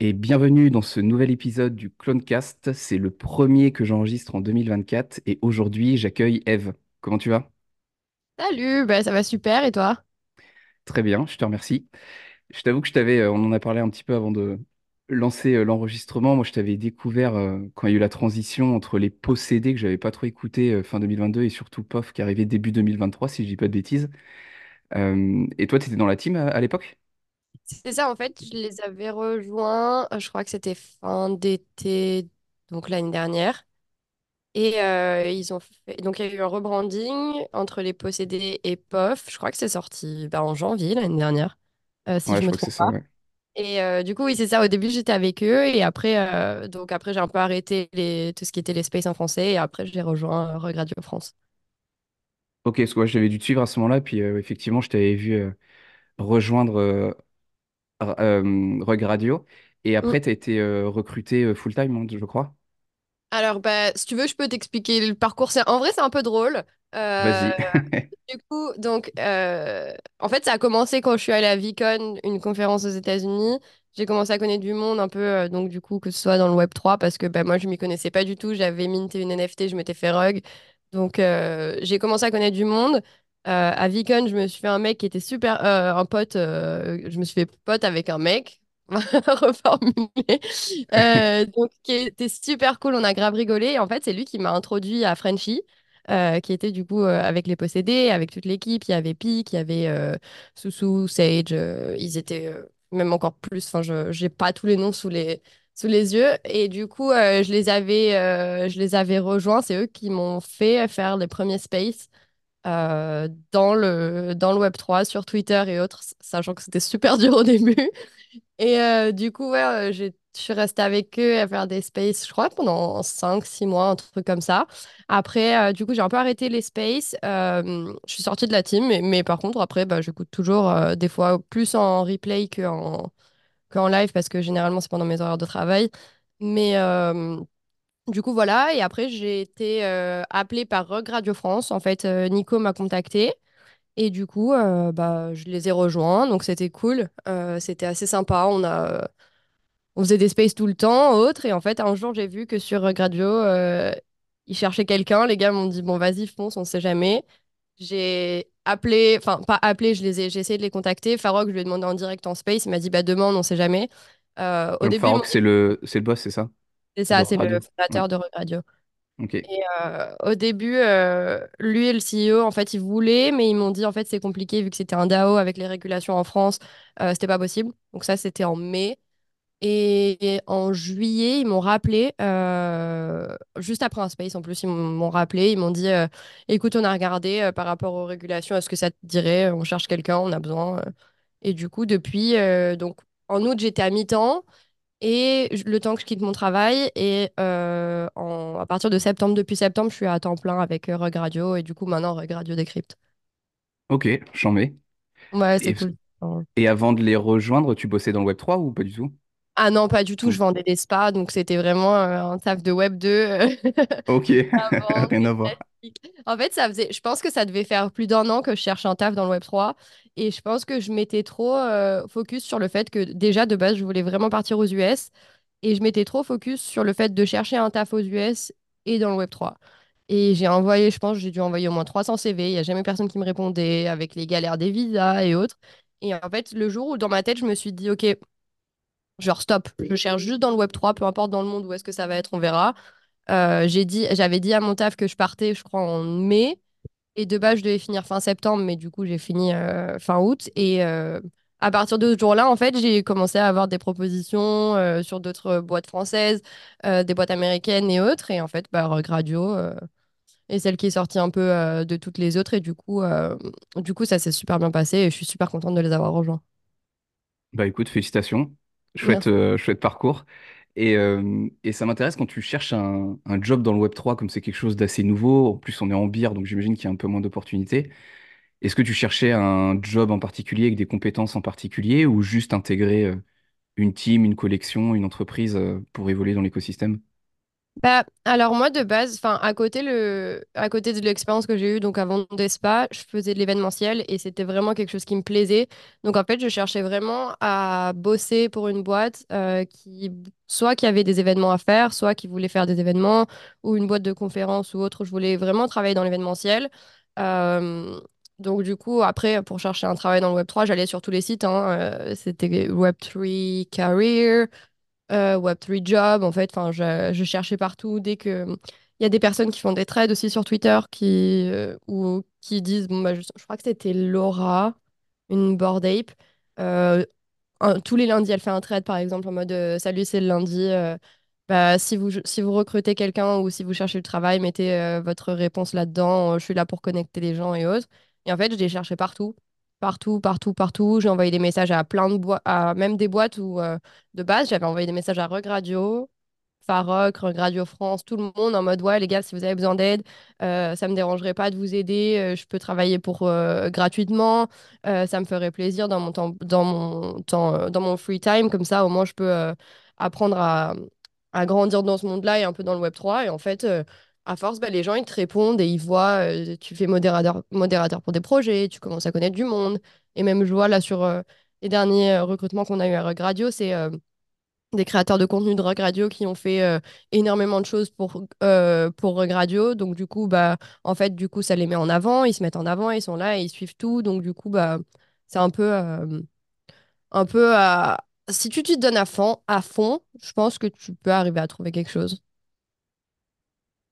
Et bienvenue dans ce nouvel épisode du Clonecast. C'est le premier que j'enregistre en 2024 et aujourd'hui j'accueille Eve. Comment tu vas? Salut, bah, ça va super et toi? Très bien, je te remercie. Je t'avoue que je t'avais, euh, on en a parlé un petit peu avant de lancer euh, l'enregistrement. Moi, je t'avais découvert euh, quand il y a eu la transition entre les possédés que j'avais pas trop écouté euh, fin 2022 et surtout POF qui arrivait début 2023, si je dis pas de bêtises. Euh, et toi, tu étais dans la team à, à l'époque? C'est ça, en fait, je les avais rejoints, euh, je crois que c'était fin d'été, donc l'année dernière. Et euh, ils ont fait... Donc il y a eu un rebranding entre les possédés et POF. Je crois que c'est sorti bah, en janvier l'année dernière, euh, si Ouais, je je me crois que c'est trompe ça, pas. ouais. Et euh, du coup, oui, c'est ça. Au début, j'étais avec eux. Et après, euh, donc après j'ai un peu arrêté les... tout ce qui était les spaces en français. Et après, j'ai rejoint euh, Regradio France. Ok, parce que ouais, j'avais dû te suivre à ce moment-là, puis euh, effectivement, je t'avais vu euh, rejoindre euh, Rug Radio, et après, tu as été euh, recruté euh, full-time, hein, je crois. Alors, bah, si tu veux, je peux t'expliquer le parcours. C'est- En vrai, c'est un peu drôle. Euh, Vas-y. du coup, donc, euh, en fait, ça a commencé quand je suis allée à VCon, une conférence aux États-Unis. J'ai commencé à connaître du monde un peu, euh, donc du coup, que ce soit dans le Web 3, parce que bah, moi, je m'y connaissais pas du tout. J'avais minté une NFT, je m'étais fait rug. Donc, euh, j'ai commencé à connaître du monde. Euh, à VCon, je me suis fait un mec qui était super, euh, un pote, euh, je me suis fait pote avec un mec. reformuler. Euh, donc, qui était super cool. On a grave rigolé. Et en fait, c'est lui qui m'a introduit à Frenchy, qui était du coup avec les possédés, avec toute l'équipe. Il y avait Peak, il y avait Soussou, Sage. ils étaient même encore plus. Enfin, je j'ai pas tous les noms sous les, sous les yeux. Et du coup, je les avais, je les avais rejoints. C'est eux qui m'ont fait faire les premiers spaces. Euh, dans le, dans le Web3, sur Twitter et autres, sachant que c'était super dur au début. Et euh, du coup, ouais, euh, je suis restée avec eux à faire des spaces, je crois, pendant cinq six mois, un truc comme ça. Après, du coup, j'ai un peu arrêté les spaces. je suis sortie de la team, mais, par contre, après, bah, j'écoute toujours des fois plus en replay qu'en qu'en live parce que généralement, c'est pendant mes horaires de travail. Mais du coup, voilà. Et après, j'ai été euh, appelée par Rogue Radio France. En fait, euh, Nico m'a contactée. Et du coup, euh, bah, je les ai rejoints, donc c'était cool. C'était assez sympa. On a, on faisait des spaces tout le temps, autres. Et en fait, un jour, j'ai vu que sur Gradio, euh, ils cherchaient quelqu'un. Les gars m'ont dit, bon, vas-y, fonce, on sait jamais. J'ai appelé, enfin, pas appelé, je les ai, j'ai essayé de les contacter. Farok, je lui ai demandé en direct en space. Il m'a dit, bah, demande, on sait jamais. Au Donc, début, Farok, c'est le, c'est le boss, c'est ça? C'est ça, c'est le radio. Ouais. fondateur de Radio. Ok. Et euh, au début, euh, lui et le CEO, en fait, ils voulaient, mais ils m'ont dit, en fait, c'est compliqué vu que c'était un DAO avec les régulations en France, euh, c'était pas possible. Donc ça, c'était en mai. Et en juillet, ils m'ont rappelé, euh, juste après un space en plus, ils m'ont rappelé, ils m'ont dit, écoute, on a regardé par rapport aux régulations, est-ce que ça te dirait, on cherche quelqu'un, on a besoin. Et du coup, depuis, donc en août, j'étais à mi-temps. Et le temps que je quitte mon travail, et euh, en- à partir de septembre, depuis septembre, je suis à temps plein avec euh, Rug Radio, et du coup, maintenant, Rug Radio décrypte. Ok, j'en mets. Ouais, c'est Et, cool. et avant de les rejoindre, tu bossais dans le web trois ou pas du tout? Ah non, pas du tout, je vendais des spas, donc c'était vraiment euh, un taf de Web 2 euh, Ok, rien à voir. En fait, ça faisait, je pense que ça devait faire plus d'un an que je cherche un taf dans le Web 3, et je pense que je m'étais trop euh, focus sur le fait que déjà, de base, je voulais vraiment partir aux US, et je m'étais trop focus sur le fait de chercher un taf aux US et dans le Web 3. Et j'ai envoyé, je pense, j'ai dû envoyer au moins 300 CV. Il n'y a jamais personne qui me répondait avec les galères des visas et autres. Et en fait, le jour où dans ma tête, je me suis dit, OK, genre stop, je cherche juste dans le Web 3, peu importe dans le monde où est-ce que ça va être, on verra. Euh, j'ai dit, j'avais dit à mon taf que je partais, je crois, en mai. Et de base, je devais finir fin septembre, mais du coup, j'ai fini euh, fin août. Et euh, à partir de ce jour-là, en fait, j'ai commencé à avoir des propositions sur d'autres boîtes françaises, des boîtes américaines et autres. Et en fait, bah, Radio est celle qui est sortie un peu de toutes les autres. Et du coup, du coup ça s'est super bien passé et je suis super contente de les avoir rejoints. Bah écoute, félicitations. Chouette, chouette parcours. Et, euh, et ça m'intéresse quand tu cherches un, un job dans le Web3, comme c'est quelque chose d'assez nouveau. En plus, on est en bière, donc j'imagine qu'il y a un peu moins d'opportunités. Est-ce que tu cherchais un job en particulier avec des compétences en particulier ou juste intégrer euh, une team, une collection, une entreprise euh, pour évoluer dans l'écosystème? Bah, alors moi de base, enfin à côté le, à côté de l'expérience que j'ai eue donc avant Despa, je faisais de l'événementiel et c'était vraiment quelque chose qui me plaisait. Donc en fait, je cherchais vraiment à bosser pour une boîte euh, qui soit qui avait des événements à faire, soit qui voulait faire des événements ou une boîte de conférences ou autre. Je voulais vraiment travailler dans l'événementiel. Euh, donc du coup, après pour chercher un travail dans le Web3, j'allais sur tous les sites. hein, euh, c'était Web3 Career euh, Web3 Job, en fait, je, cherchais partout dès que il y a des personnes qui font des trades aussi sur Twitter qui euh, disent bah je, crois que c'était Laura, une Bored Ape. Euh, tous les lundis, elle fait un trade par exemple en mode salut, c'est le lundi. bah, si vous si vous recrutez quelqu'un ou si vous cherchez le travail, mettez votre réponse là-dedans. Je suis là pour connecter les gens et autres. Et en fait, je les cherchais partout. Partout, partout, partout. J'ai envoyé des messages à plein de boîtes, à même des boîtes où euh, de base, j'avais envoyé des messages à Rug Radio, Farok, Rug Radio France, tout le monde en mode ouais, les gars, si vous avez besoin d'aide, euh, ça me dérangerait pas de vous aider. euh, je peux travailler pour euh, gratuitement. ça me ferait plaisir dans mon temps, dans mon temps, dans mon free time. Comme ça, au moins, je peux apprendre à, à grandir dans ce monde-là et un peu dans le web trois Et en fait, à force, bah, les gens, ils te répondent et ils voient, euh, tu fais modérateur, modérateur pour des projets, tu commences à connaître du monde. Et même, je vois là sur euh, les derniers euh, recrutements qu'on a eu à Rug Radio, c'est des créateurs de contenu de Rug Radio qui ont fait énormément de choses pour, pour Rug Radio. Donc, du coup, bah, en fait, du coup, ça les met en avant, ils se mettent en avant, ils sont là et ils suivent tout. Donc, du coup, bah, c'est un peu, un peu à... Si tu te donnes à fond, à fond, je pense que tu peux arriver à trouver quelque chose.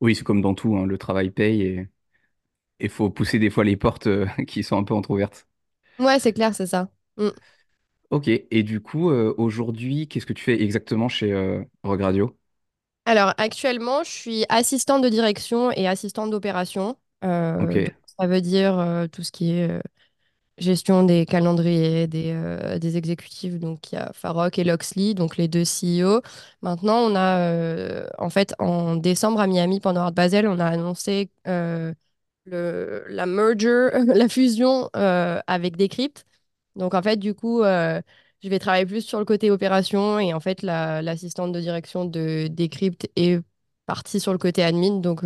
Oui, c'est comme dans tout, hein, le travail paye et il faut pousser des fois les portes euh, qui sont un peu entrouvertes. Ouais, c'est clair, c'est ça. Mm. Ok, et du coup, euh, aujourd'hui, qu'est-ce que tu fais exactement chez euh, Rogue Radio? Alors, actuellement, je suis assistante de direction et assistante d'opération. Ok, Euh, donc, ça veut dire euh, tout ce qui est euh, gestion des calendriers, des, euh, des exécutifs. Donc, il y a Farok et Loxley, donc les deux CEO. Maintenant, on a, euh, en fait, en décembre à Miami, pendant Art Basel, on a annoncé euh, le, la merger, la fusion avec Decrypt. Donc, en fait, du coup, je vais travailler plus sur le côté opération et en fait, la- l'assistante de direction de Decrypt est partie sur le côté admin. Donc,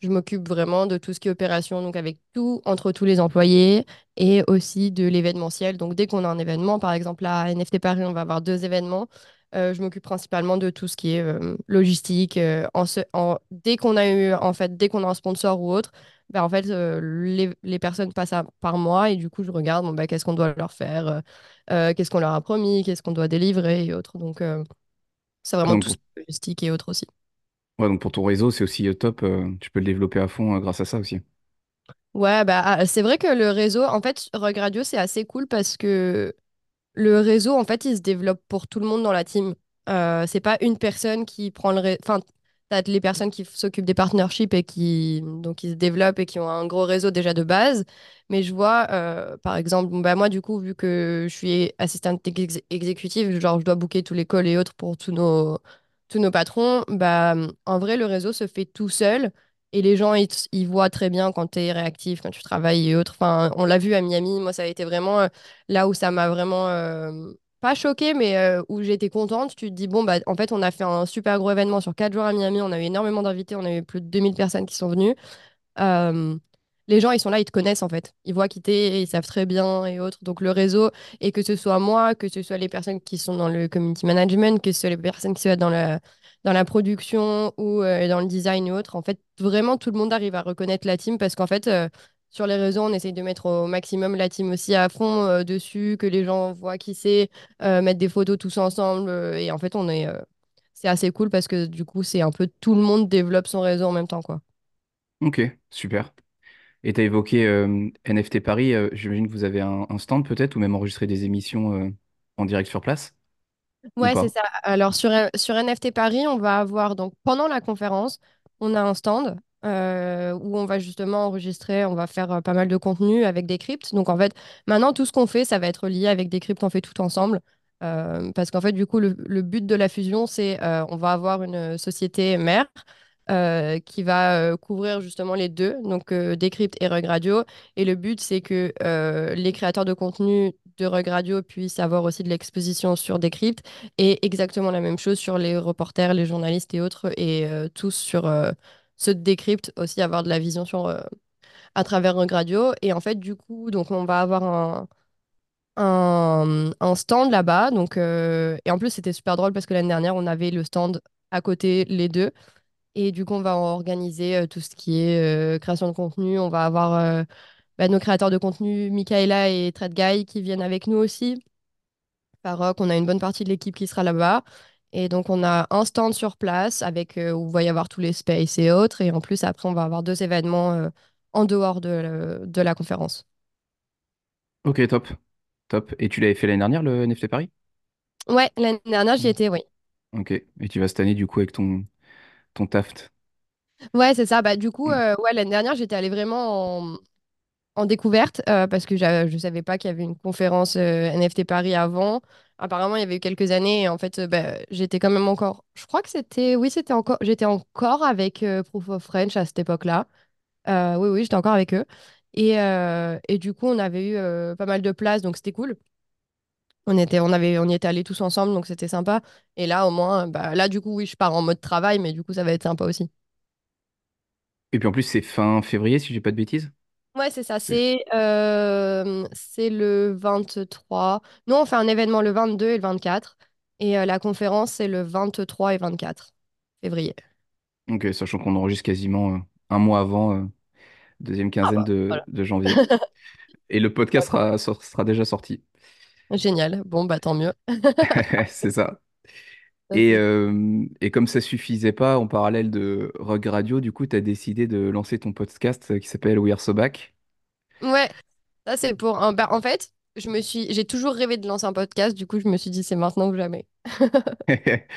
je m'occupe vraiment de tout ce qui est opération, donc avec tout, entre tous les employés et aussi de l'événementiel. Donc, dès qu'on a un événement, par exemple, à NFT Paris, on va avoir deux événements. Euh, je m'occupe principalement de tout ce qui est euh, logistique. euh, en dès qu'on a eu, en fait, dès qu'on a un sponsor ou autre, ben, en fait, les, les personnes passent à- par moi et du coup, je regarde bon, ben, qu'est-ce qu'on doit leur faire, qu'est-ce qu'on leur a promis, qu'est-ce qu'on doit délivrer et autres. Donc, c'est vraiment donc tout ce qui est logistique et autres aussi. Ouais, donc pour ton réseau, c'est aussi euh, top, euh, tu peux le développer à fond euh, grâce à ça aussi. Ouais, bah, ah, c'est vrai que le réseau, en fait, Rug Radio, c'est assez cool parce que Le réseau, en fait, il se développe pour tout le monde dans la team. C'est pas une personne qui prend le... ré- Enfin, t'as les personnes qui s'occupent des partnerships et qui, donc, se développent et qui ont un gros réseau déjà de base. Mais je vois, par exemple, bah, moi, du coup, vu que je suis assistante ex- exécutive, genre, je dois booker tous les calls et autres pour tous nos, tous nos patrons, bah, en vrai, le réseau se fait tout seul. Et les gens, ils, voient très bien quand tu es réactif, quand tu travailles et autres. Enfin, on l'a vu à Miami. Moi, ça a été vraiment euh, là où ça m'a vraiment euh, pas choquée, mais euh, où j'étais contente. Tu te dis, bon, bah, en fait, on a fait un super gros événement sur quatre jours à Miami. On a eu énormément d'invités. On a eu plus de 2000 personnes qui sont venues. Les gens, ils sont là, ils te connaissent en fait. Ils voient qui t'es, ils savent très bien et autres. Donc le réseau, et que ce soit moi, que ce soit les personnes qui sont dans le community management, que ce soit les personnes qui soient dans la, production ou euh, dans le design et autres, en fait, vraiment tout le monde arrive à reconnaître la team parce qu'en fait, euh, sur les réseaux, on essaye de mettre au maximum la team aussi à fond euh, dessus, que les gens voient qui c'est, mettre des photos tous ensemble. et en fait, on est, c'est assez cool parce que du coup, c'est un peu tout le monde développe son réseau en même temps, quoi. Ok, super. Et tu as évoqué euh, NFT Paris, euh, j'imagine que vous avez un, un stand peut-être ou même enregistrer des émissions euh, en direct sur place? Ou Ouais, c'est pas? ça. Alors sur, euh, sur NFT Paris, on va avoir donc pendant la conférence, on a un stand euh, où on va justement enregistrer, on va faire euh, pas mal de contenu avec des cryptes. Donc en fait, maintenant tout ce qu'on fait, ça va être lié avec des cryptes, on fait tout ensemble. Euh, parce qu'en fait, du coup, le, le but de la fusion, c'est euh, on va avoir une société mère euh, qui va euh, couvrir justement les deux, donc euh, Decrypt et Rug Radio. Et le but, c'est que euh, les créateurs de contenu de Rug Radio puissent avoir aussi de l'exposition sur Decrypt et exactement la même chose sur les reporters, les journalistes et autres, et tous sur ceux de Decrypt aussi avoir de la vision sur, à travers Rug Radio. Et en fait, du coup, donc on va avoir un un, stand là-bas. Et en plus, c'était super drôle parce que l'année dernière, on avait le stand à côté, les deux. Et du coup, on va organiser euh, tout ce qui est euh, création de contenu. On va avoir euh, bah, nos créateurs de contenu, Michaela et Thread Guy, qui viennent avec nous aussi. Farok, on a une bonne partie de l'équipe qui sera là-bas. Et donc, on a un stand sur place avec, euh, où il va y avoir tous les spaces et autres. Et en plus, après, on va avoir deux événements euh, en dehors de, de la conférence. Ok, top. Top. Et tu l'avais fait l'année dernière, le NFT Paris? Ouais, l'année dernière, j'y Mm. étais, oui. Ok. Et tu vas cette année, du coup, avec ton, ton Taft. Ouais, c'est ça. Bah, du coup, Mm. euh, ouais, l'année dernière, j'étais allée vraiment en, en découverte euh, parce que je ne savais pas qu'il y avait une conférence euh, NFT Paris avant. Apparemment, il y avait eu quelques années et en fait, bah, j'étais quand même encore. Je crois que c'était. Oui, c'était encore. J'étais encore avec Proof of French à cette époque-là. Oui, oui, j'étais encore avec eux. Et, et du coup, on avait eu pas mal de places, donc c'était cool. On était, on avait, on y était allés tous ensemble, donc c'était sympa. Et là, au moins, bah, là, du coup, oui, je pars en mode travail, mais du coup, ça va être sympa aussi. Et puis en plus, c'est fin février, si j'ai pas de bêtises. Ouais, c'est ça. C'est- C'est euh, c'est le 23. Nous, on fait un événement le 22 et le 24. Et euh, la conférence, c'est le 23 et 24 février. Ok, sachant qu'on enregistre quasiment euh, un mois avant, deuxième Ah quinzaine bah, de, voilà. de janvier. Et le podcast sera, sor- sera déjà sorti. Génial. Bon, bah tant mieux. C'est ça. Et, euh, et comme ça suffisait pas, en parallèle de Rogue Radio, du coup, tu as décidé de lancer ton podcast euh, qui s'appelle We Are So Back. Ouais, ça c'est pour un... bah, en fait, je me suis... j'ai toujours rêvé de lancer un podcast. Du coup, je me suis dit, c'est maintenant ou jamais.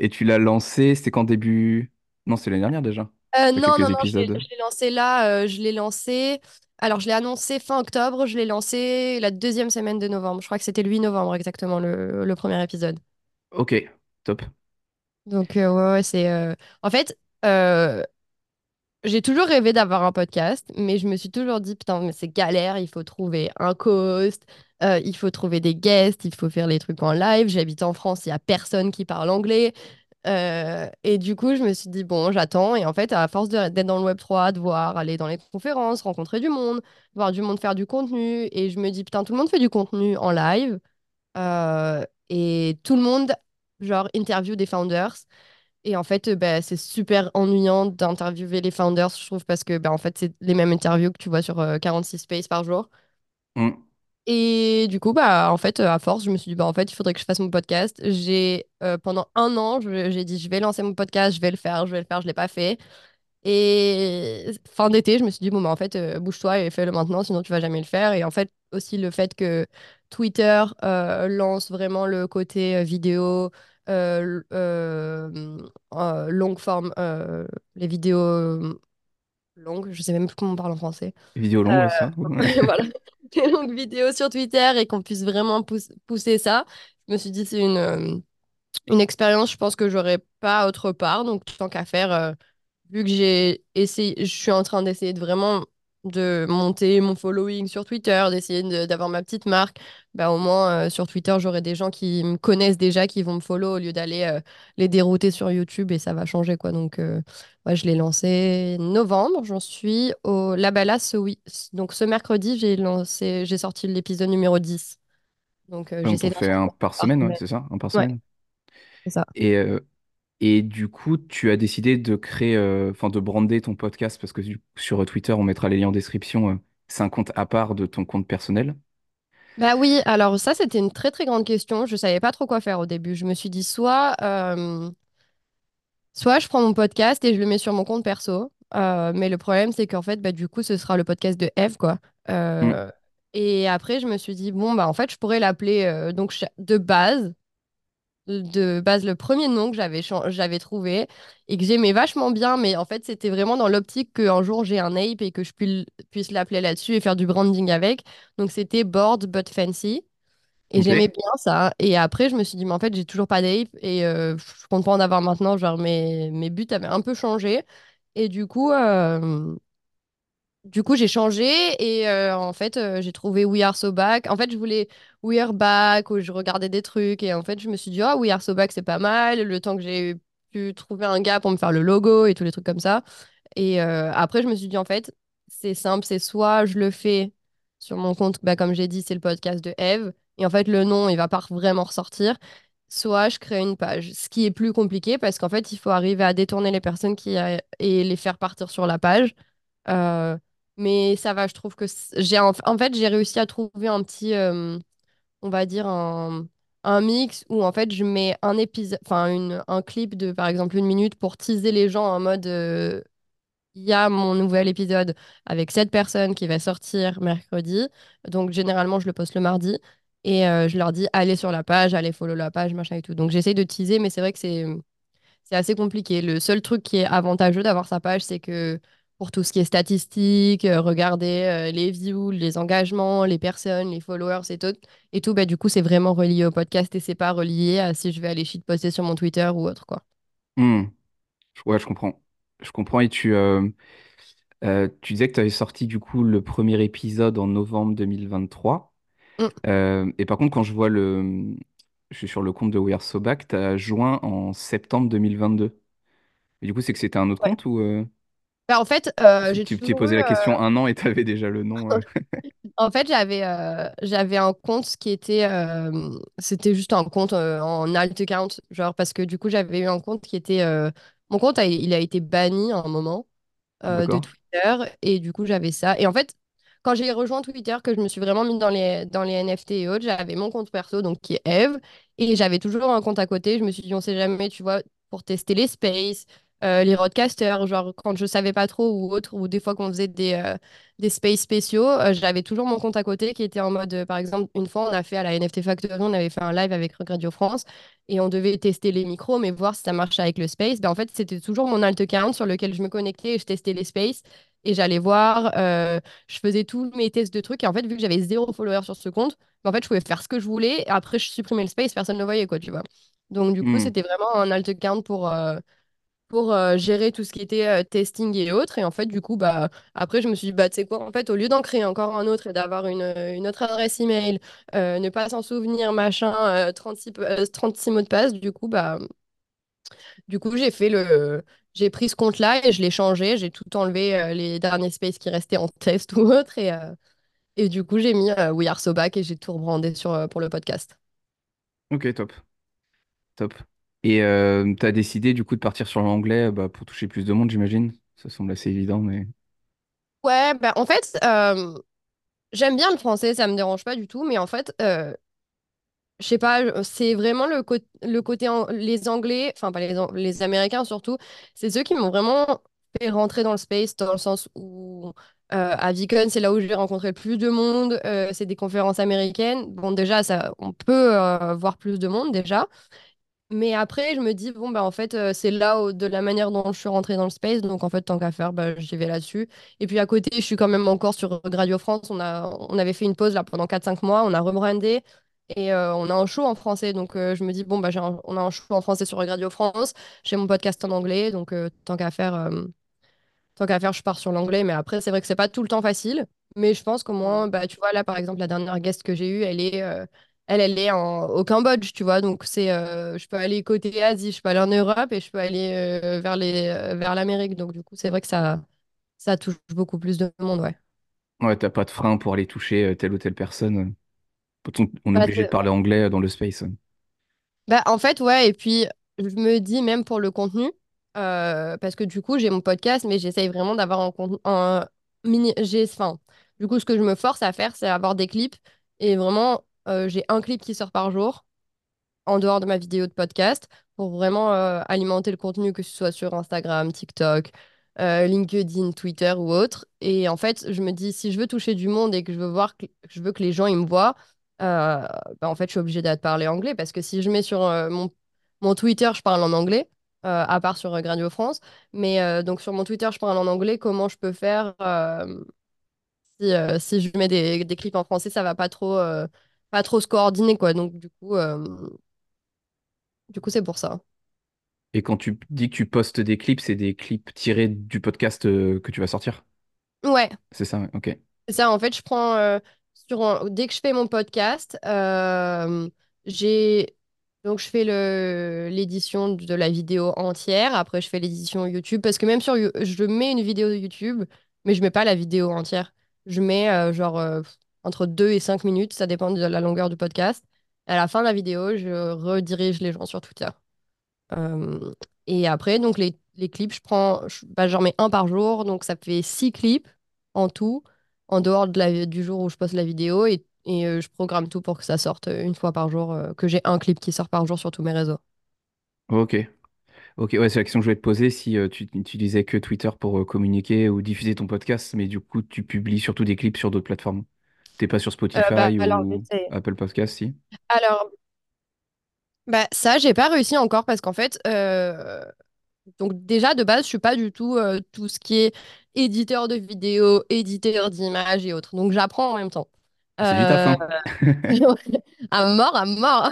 Et tu l'as lancé, c'était quand début? Non, c'est l'année dernière déjà. Euh, non, non, non, je l'ai épisodes. je l'ai lancé là. euh, je l'ai lancé. Alors, je l'ai annoncé fin octobre. Je l'ai lancé la deuxième semaine de novembre. Je crois que c'était le 8 novembre exactement, le, le premier épisode. Ok, top. Donc, euh, ouais, ouais, c'est. euh, En fait, euh, j'ai toujours rêvé d'avoir un podcast, mais je me suis toujours dit, putain, mais c'est galère. Il faut trouver un co-host, euh, il faut trouver des guests, il faut faire les trucs en live. J'habite en France, il n'y a personne qui parle anglais. Euh, et du coup, je me suis dit, bon, j'attends. Et en fait, à force d'être dans le Web3, de voir aller dans les conférences, rencontrer du monde, voir du monde faire du contenu, et je me dis, putain, tout le monde fait du contenu en live. euh, et tout le monde, genre, interview des founders. Et en fait, bah, c'est super ennuyant d'interviewer les founders, je trouve, parce que bah, en fait, c'est les mêmes interviews que tu vois sur euh, 46 Space par jour. Hmm. Et du coup, bah, en fait, à force, je me suis dit, bah, en fait, il faudrait que je fasse mon podcast. J'ai, euh, pendant un an, j'ai dit, je vais lancer mon podcast, je vais le faire, je vais le faire, je ne l'ai pas fait. Et fin d'été, je me suis dit, bon, bah, en fait, euh, bouge-toi et fais-le maintenant, sinon tu vas jamais le faire. Et en fait, aussi le fait que Twitter euh, lance vraiment le côté vidéo, longue forme, les vidéos longues, je sais même plus comment on parle en français. Vidéo longue, ouais, ça. Voilà, des longues vidéos sur Twitter et qu'on puisse vraiment pousse- pousser ça. Je me suis dit, c'est une, euh, une expérience, je pense que j'aurais pas autre part. Donc, tant qu'à faire, euh, vu que j'ai essayé, je suis en train d'essayer de vraiment de monter mon following sur Twitter, d'essayer de- d'avoir ma petite marque, bah, au moins euh, sur Twitter, j'aurai des gens qui me connaissent déjà, qui vont me follow au lieu d'aller euh, les dérouter sur YouTube et ça va changer quoi. Donc, euh, ouais, je l'ai lancé novembre, j'en suis au Labala ce, oui. Donc, ce mercredi, j'ai lancé, j'ai sorti l'épisode numéro 10. Donc, euh, Donc, fais sortir un par semaine, ouais, c'est ça? Un par Ouais, semaine. c'est ça. Et, et du coup, tu as décidé de créer, euh, enfin, de brander ton podcast parce que du- sur Twitter, on mettra les liens en description. euh, c'est un compte à part de ton compte personnel. Bah oui, alors ça, c'était une très très grande question. Je savais pas trop quoi faire au début. Je me suis dit soit, euh, soit je prends mon podcast et je le mets sur mon compte perso. Euh, mais le problème, c'est qu'en fait, bah, du coup, ce sera le podcast de Eve, quoi. Euh, et après, je me suis dit, bon, bah en fait, je pourrais l'appeler euh, donc de base. De base, le premier nom que j'avais j'avais trouvé et que j'aimais vachement bien, mais en fait, c'était vraiment dans l'optique qu'un jour j'ai un ape et que je puis- puisse l'appeler là-dessus et faire du branding avec. Donc, c'était Bored But Fancy. Et j'aimais bien ça. Et après, je me suis dit, mais en fait, j'ai toujours pas d'ape et euh, je compte pas en avoir maintenant. Genre, mes, mes buts avaient un peu changé. Et du coup, euh, du coup, j'ai changé et euh, en fait, euh, j'ai trouvé We Are So Back. En fait, je voulais We Are Back où je regardais des trucs et en fait, je me suis dit, ah, We Are So Back, c'est pas mal. Le temps que j'ai pu trouver un gars pour me faire le logo et tous les trucs comme ça. Et euh, après, je me suis dit, en fait, c'est simple, c'est soit je le fais sur mon compte, bah, comme j'ai dit, c'est le podcast de Eve. Et en fait, le nom, il va pas vraiment ressortir. Soit je crée une page. Ce qui est plus compliqué parce qu'en fait, il faut arriver à détourner les personnes qui et les faire partir sur la page. Mais ça va, je trouve que j'ai en, en fait j'ai réussi à trouver un petit, euh, on va dire un, un mix où en fait je mets un épisode, enfin une, un clip de par exemple une minute pour teaser les gens en mode euh, il y a mon nouvel épisode avec cette personne qui va sortir mercredi. Donc généralement je le poste le mardi et euh, je leur dis allez sur la page, allez follow la page, machin et tout. Donc j'essaye de teaser, mais c'est vrai que c'est c'est assez compliqué. Le seul truc qui est avantageux d'avoir sa page, c'est que pour tout ce qui est statistiques, euh, regarder euh, les views, les engagements, les personnes, les followers et tout, et tout bah, du coup, c'est vraiment relié au podcast et c'est pas relié à si je vais aller poster sur mon Twitter ou autre, quoi. Hmm. Ouais, je comprends. Je comprends. Et tu, euh, tu disais que tu avais sorti du coup le premier épisode en novembre 2023. Mm. Euh, et par contre, quand je vois le. Je suis sur le compte de We Are So Back, tu as joint en septembre 2022. Et du coup, c'est que c'était un autre Ouais. compte ou Bah, en fait, euh, tu j'ai tu t'es eu. posé la euh, question un an et tu avais déjà le nom euh En fait, j'avais euh, j'avais un compte qui était. euh, c'était juste un compte euh, en alt account. Genre, parce que du coup, j'avais eu un compte qui était. euh, mon compte, a- il a été banni à un moment. euh, de. Twitter. Et du coup, j'avais ça. Et en fait, quand j'ai rejoint Twitter, que je me suis vraiment mis dans les, dans les NFT et autres, j'avais mon compte perso, donc qui est Eve. Et j'avais toujours un compte à côté. Je me suis dit, on sait jamais, tu vois, pour tester les spaces, euh, les roadcasters, genre quand je savais pas trop ou autre, ou des fois qu'on faisait des, euh, des spaces spéciaux, euh, j'avais toujours mon compte à côté qui était en mode, par exemple, une fois, on a fait à la NFT Factory, on avait fait un live avec Radio France et on devait tester les micros, mais voir si ça marchait avec le space. Ben, en fait, c'était toujours mon alt account sur lequel je me connectais et je testais les spaces et j'allais voir, euh, je faisais tous mes tests de trucs. Et en fait, vu que j'avais zéro follower sur ce compte, ben, en fait, je pouvais faire ce que je voulais. Et après, je supprimais le space, personne ne le voyait, quoi, tu vois. Donc, du coup, Hmm. c'était vraiment un alt account pour, euh, pour euh, gérer tout ce qui était euh, testing et autres. Et en fait, du coup, bah, après, je me suis dit, bah, tu sais quoi, en fait, au lieu d'en créer encore un autre et d'avoir une, une autre adresse email, euh, ne pas s'en souvenir, machin, euh, 36, p- euh, 36 mots de passe, du coup, bah, du coup, j'ai fait le... J'ai pris ce compte-là et je l'ai changé. J'ai tout enlevé euh, les derniers spaces qui restaient en test ou autre. Et, euh, et du coup, j'ai mis euh, We Are So et j'ai tout rebrandé sur, euh, pour le podcast. Ok, top. Top. Et euh, tu as décidé du coup de partir sur l'anglais bah, pour toucher plus de monde, j'imagine. Ça semble assez évident, mais. Ouais, bah, en fait, euh, j'aime bien le français, ça me dérange pas du tout. Mais en fait, euh, je sais pas, c'est vraiment le, cô- le côté, les Anglais, enfin pas les, Américains surtout, c'est ceux qui m'ont vraiment fait rentrer dans le space, dans le sens où euh, à Vicon, c'est là où j'ai rencontré le plus de monde, euh, c'est des conférences américaines. Bon, déjà, ça, on peut euh, voir plus de monde déjà. Mais après, je me dis, bon, bah, en fait, euh, c'est là de la manière dont je suis rentrée dans le space. Donc, en fait, tant qu'à faire, bah, j'y vais là-dessus. Et puis, à côté, je suis quand même encore sur Radio France. On a, on avait fait une pause là pendant quatre cinq mois. On a rebrandé et euh, on a un show en français. Donc, euh, je me dis, bon, bah, on a un show en français sur Radio France. J'ai mon podcast en anglais. Donc, tant qu'à faire. Tant qu'à faire, je pars sur l'anglais, mais après, c'est vrai que c'est pas tout le temps facile. Mais je pense qu'au moins, bah, tu vois, là, par exemple, la dernière guest que j'ai eue, elle est, elle, elle est en, au Cambodge, tu vois. Donc, c'est, euh, je peux aller côté Asie, je peux aller en Europe et je peux aller euh, vers les, euh, vers l'Amérique. Donc, du coup, c'est vrai que ça, ça touche beaucoup plus de monde, ouais. Ouais, t'as pas de frein pour aller toucher telle ou telle personne. On est Bah, obligé de c'est- parler anglais dans le space. Bah, en fait, ouais, et puis je me dis même pour le contenu, euh, parce que du coup, j'ai mon podcast, mais j'essaye vraiment d'avoir un contenu, un mini, j'ai, enfin, du coup, ce que je me force à faire, c'est avoir des clips, et vraiment, euh, j'ai un clip qui sort par jour, en dehors de ma vidéo de podcast pour vraiment euh, alimenter le contenu, que ce soit sur Instagram, TikTok, euh, LinkedIn, Twitter ou autre. Et en fait, je me dis, si je veux toucher du monde et que je veux voir, que, je veux que les gens ils me voient, bah, en fait, je suis obligée d'être parler anglais parce que si je mets sur mon, mon Twitter, je parle en anglais. à part sur Radio France. Mais donc sur mon Twitter, je parle en anglais. Comment je peux faire si, si je mets des, des clips en français, ça va pas trop. Pas trop se coordonner, quoi. Donc, du coup, euh, du coup, c'est pour ça. Et quand tu dis que tu postes des clips, c'est des clips tirés du podcast euh, que tu vas sortir? Ouais, C'est ça, ouais, ok. c'est ça. En fait, je prends euh, sur un- dès que je fais mon podcast, j'ai donc je fais le l'édition de la vidéo entière. Après, je fais l'édition YouTube parce que même sur je mets une vidéo YouTube, mais je mets pas la vidéo entière. Je mets genre entre 2 et 5 minutes, ça dépend de la longueur du podcast. À la fin de la vidéo, je redirige les gens sur Twitter. Euh, et après, donc les, clips, je prends, bah, j'en mets un par jour, donc ça fait six clips en tout, en dehors du jour où je poste la vidéo, et, et euh, je programme tout pour que ça sorte une fois par jour, euh, que j'ai un clip qui sort par jour sur tous mes réseaux. Ok. Ok, ouais, c'est la question que je voulais te poser, si tu n'utilisais que Twitter pour communiquer ou diffuser ton podcast, mais du coup, tu publies surtout des clips sur d'autres plateformes. T'es pas sur Euh, bah, Spotify alors, ou. Apple Podcast, si? Alors, bah, ça, j'ai pas réussi encore parce qu'en fait, euh, donc déjà de base, je suis pas du tout euh, tout ce qui est éditeur de vidéos, éditeur d'images et autres. Donc j'apprends en même temps. C'est Euh? À mort, à mort.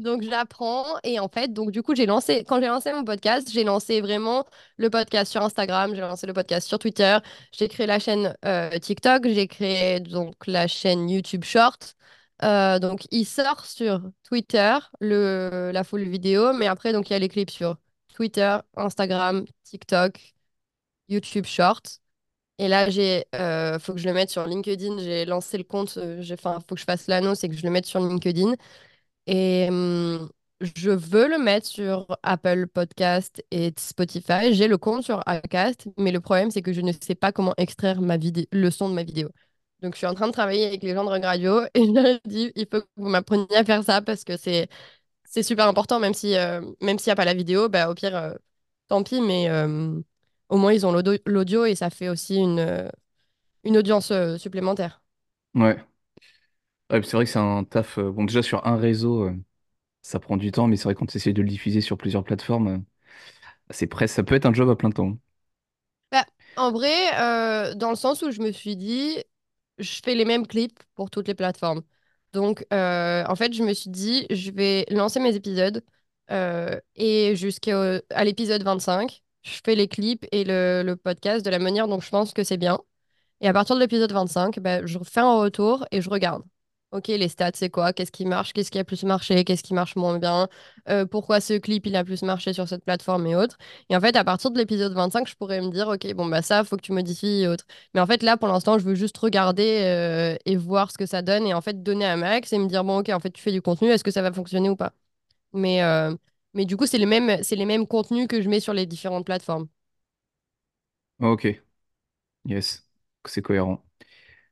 Donc j'apprends et en fait, donc du coup, j'ai lancé, quand j'ai lancé mon podcast, j'ai lancé vraiment le podcast sur Instagram, j'ai lancé le podcast sur Twitter, j'ai créé la chaîne euh, TikTok, j'ai créé donc la chaîne YouTube Short. Euh, donc il sort sur Twitter la full vidéo, mais après, donc il y a les clips sur Twitter, Instagram, TikTok, YouTube Short. Et là, j'ai, euh, faut que je le mette sur LinkedIn. J'ai lancé le compte. j'ai, enfin, faut que je fasse l'annonce et que je le mette sur LinkedIn. Et hum, je veux le mettre sur Apple Podcast et Spotify. J'ai le compte sur Acast, mais le problème, c'est que je ne sais pas comment extraire ma le son de ma vidéo. Donc, je suis en train de travailler avec les gens de Rug Radio et je leur dit, il faut que vous m'appreniez à faire ça parce que c'est, super important, même euh, s'il n'y a pas la vidéo, bah, au pire, euh, tant pis, mais euh, au moins, ils ont l'audio et ça fait aussi une, une audience euh, supplémentaire. Ouais. C'est vrai que c'est un taf. euh, bon, déjà, sur un réseau, euh, ça prend du temps, mais c'est vrai quand tu essaies de le diffuser sur plusieurs plateformes, euh, c'est presque, ça peut être un job à plein temps. Bah, en vrai, dans le sens où je me suis dit, je fais les mêmes clips pour toutes les plateformes. Donc, en fait, je me suis dit, je vais lancer mes épisodes et jusqu'à l'épisode 25, je fais les clips et le, le podcast de la manière dont je pense que c'est bien. Et à partir de l'épisode 25, bah, je fais un retour et je regarde. Ok, les stats, c'est quoi? Qu'est-ce qui marche? Qu'est-ce qui a plus marché? Qu'est-ce qui marche moins bien? Euh, pourquoi ce clip, il a plus marché sur cette plateforme et autres? Et en fait, à partir de l'épisode 25, je pourrais me dire, ok, bon, bah ça, faut que tu modifies et autres. Mais en fait, là, pour l'instant, je veux juste regarder euh, et voir ce que ça donne et en fait, donner un max et me dire, bon, ok, en fait, tu fais du contenu, est-ce que ça va fonctionner ou pas? Mais, euh, du coup, c'est les mêmes, c'est les mêmes contenus que je mets sur les différentes plateformes. Ok, yes, c'est cohérent.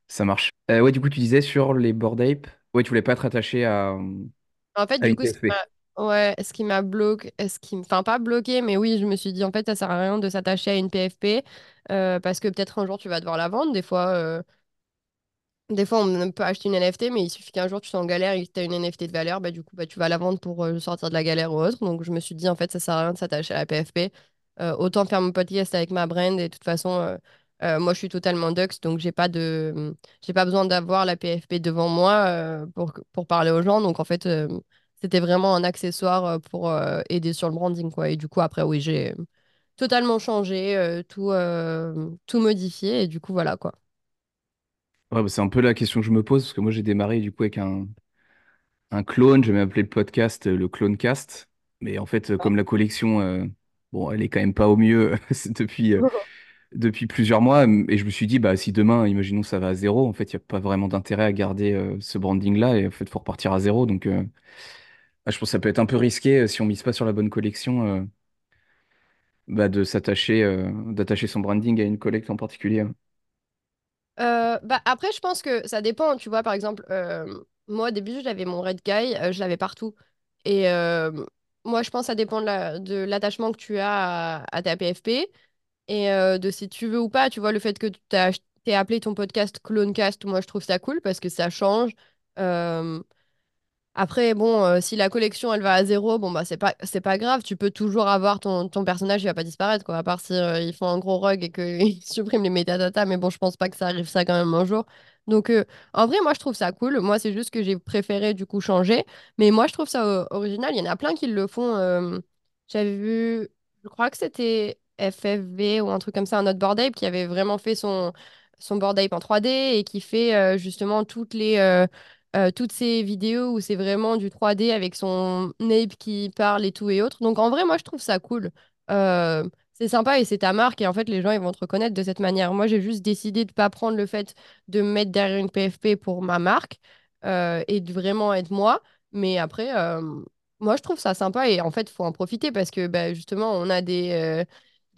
Ça marche. Euh, ouais, du coup, tu disais sur les Bored Ape, ouais, tu voulais pas être attaché à, En fait, à du une coup, ce qui m'a ouais, ce qui m'a bloqué, ce qui... enfin pas bloqué, mais oui, je me suis dit en fait, ça sert à rien de s'attacher à une PFP euh, parce que peut-être un jour tu vas devoir la vendre. Des fois, euh, des fois, on peut acheter une NFT, mais il suffit qu'un jour tu sois en galère et que tu as une NFT de valeur, bah, du coup, bah, tu vas la vendre pour euh, sortir de la galère ou autre. Donc, je me suis dit, en fait, ça sert à rien de s'attacher à la PFP. Euh, autant faire mon podcast avec ma brand. Et de toute façon, euh, euh, moi, je suis totalement Dux, donc j'ai pas de, j'ai pas besoin d'avoir la PFP devant moi euh, pour, pour parler aux gens. Donc, en fait, euh, c'était vraiment un accessoire pour aider sur le branding, quoi. Et du coup, après, oui, j'ai totalement changé, tout, tout modifié. Et du coup, voilà, quoi. Ouais, bah, c'est un peu la question que je me pose, parce que moi, j'ai démarré du coup avec un, un clone, je vais m'appeler le podcast le Clonecast. Mais en fait, comme la collection, bon, elle est quand même pas au mieux depuis, depuis plusieurs mois, et je me suis dit, bah, si demain, imaginons ça va à zéro, en fait, il n'y a pas vraiment d'intérêt à garder euh, ce branding-là, et en fait, faut repartir à zéro. Donc, euh, ah, je pense que ça peut être un peu risqué euh, si on mise pas sur la bonne collection, bah, de s'attacher, d'attacher son branding à une collecte en particulier. Bah après, je pense que ça dépend. Tu vois, par exemple, moi, au début, j'avais mon Red Guy, je l'avais partout. Et moi, je pense que ça dépend de la- de l'attachement que tu as à ta PFP et euh, de si tu veux ou pas. Tu vois, le fait que tu t'aies appelé ton podcast Clonecast, moi, je trouve ça cool parce que ça change. Après, bon, euh, si la collection elle va à zéro, bon bah c'est pas pas grave, tu peux toujours avoir ton, ton personnage, il va pas disparaître quoi, à part si euh, font un gros rug et qu'ils suppriment les métadatas, mais bon, je pense pas que ça arrive ça quand même un jour. Donc, en vrai, moi, je trouve ça cool. Moi, c'est juste que j'ai préféré, du coup, changer. Mais moi, je trouve ça original. Il y en a plein qui le font. J'avais vu, je crois que c'était FFV ou un truc comme ça, un autre Bored Ape qui avait vraiment fait son, son Bored Ape en 3D et qui fait euh, justement toutes les, euh, euh, toutes ces vidéos où c'est vraiment du 3D avec son ape qui parle et tout et autres. Donc, en vrai, moi, je trouve ça cool. C'est sympa et c'est ta marque et en fait, les gens, ils vont te reconnaître de cette manière. Moi, j'ai juste décidé de pas prendre le fait de me mettre derrière une PFP pour ma marque et de vraiment être moi. Mais après, moi, je trouve ça sympa et en fait, il faut en profiter parce que bah, justement, on a des,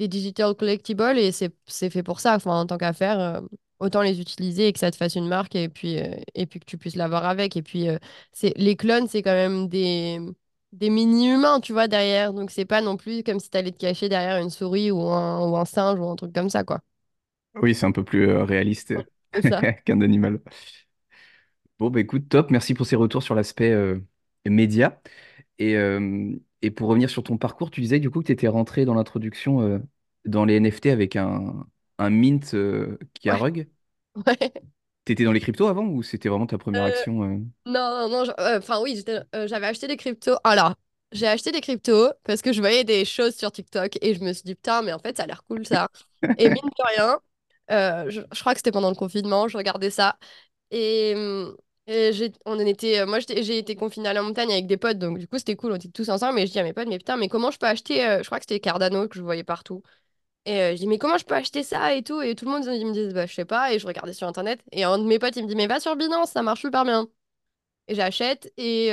des digital collectibles et c'est fait pour ça. Enfin, en tant qu'affaire, euh, autant les utiliser et que ça te fasse une marque et puis, euh, et puis que tu puisses l'avoir avec. Et puis, euh, c'est, les clones, c'est quand même des, des mini-humains, tu vois, derrière. Donc, c'est pas non plus comme si tu allais te cacher derrière une souris ou un, ou un singe ou un truc comme ça, quoi. Oui, c'est un peu plus réaliste qu'un animal. Bon, bah écoute, top. Merci pour ces retours sur l'aspect média. Et, et pour revenir sur ton parcours, tu disais du coup que tu étais rentré dans l'introduction euh, dans les NFT avec un, un mint euh, qui a Ouais. rug. Ouais. T'étais dans les cryptos avant ou c'était vraiment ta première Euh, action euh? Non, non, non, je- euh, enfin oui, j'étais- euh, j'avais acheté des cryptos. Alors, j'ai acheté des cryptos parce que je voyais des choses sur TikTok et je me suis dit, putain, mais en fait, ça a l'air cool ça. Et mine de rien, euh, je, je crois que c'était pendant le confinement, je regardais ça et, hum, et on en était, euh, moi j'ai été confinée à la montagne avec des potes, donc du coup c'était cool, on était tous ensemble, mais je dis à mes potes, mais putain, mais comment je peux acheter, euh, je crois que c'était Cardano que je voyais partout. Et euh, je dis, mais comment je peux acheter ça et tout? Et tout le monde il me dit, bah je sais pas, et je regardais sur internet, et un de mes potes il me dit, mais va sur Binance, ça marche super bien et j'achète. Et,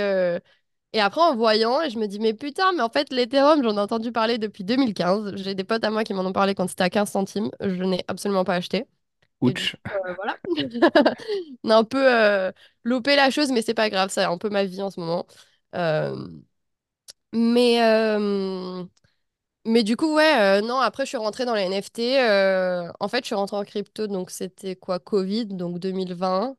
et après, en voyant, je me dis, mais putain, mais en fait, l'Ethereum, j'en ai entendu parler depuis 2015. J'ai des potes à moi qui m'en ont parlé quand c'était à 15 centimes. Je n'ai absolument pas acheté. Coup, euh, voilà. On a un peu euh, loupé la chose, mais c'est pas grave, c'est un peu ma vie en ce moment. Euh, mais, mais du coup, ouais, euh, non, après, je suis rentrée dans les NFT. en fait, je suis rentrée en crypto, donc c'était quoi, Covid, donc 2020.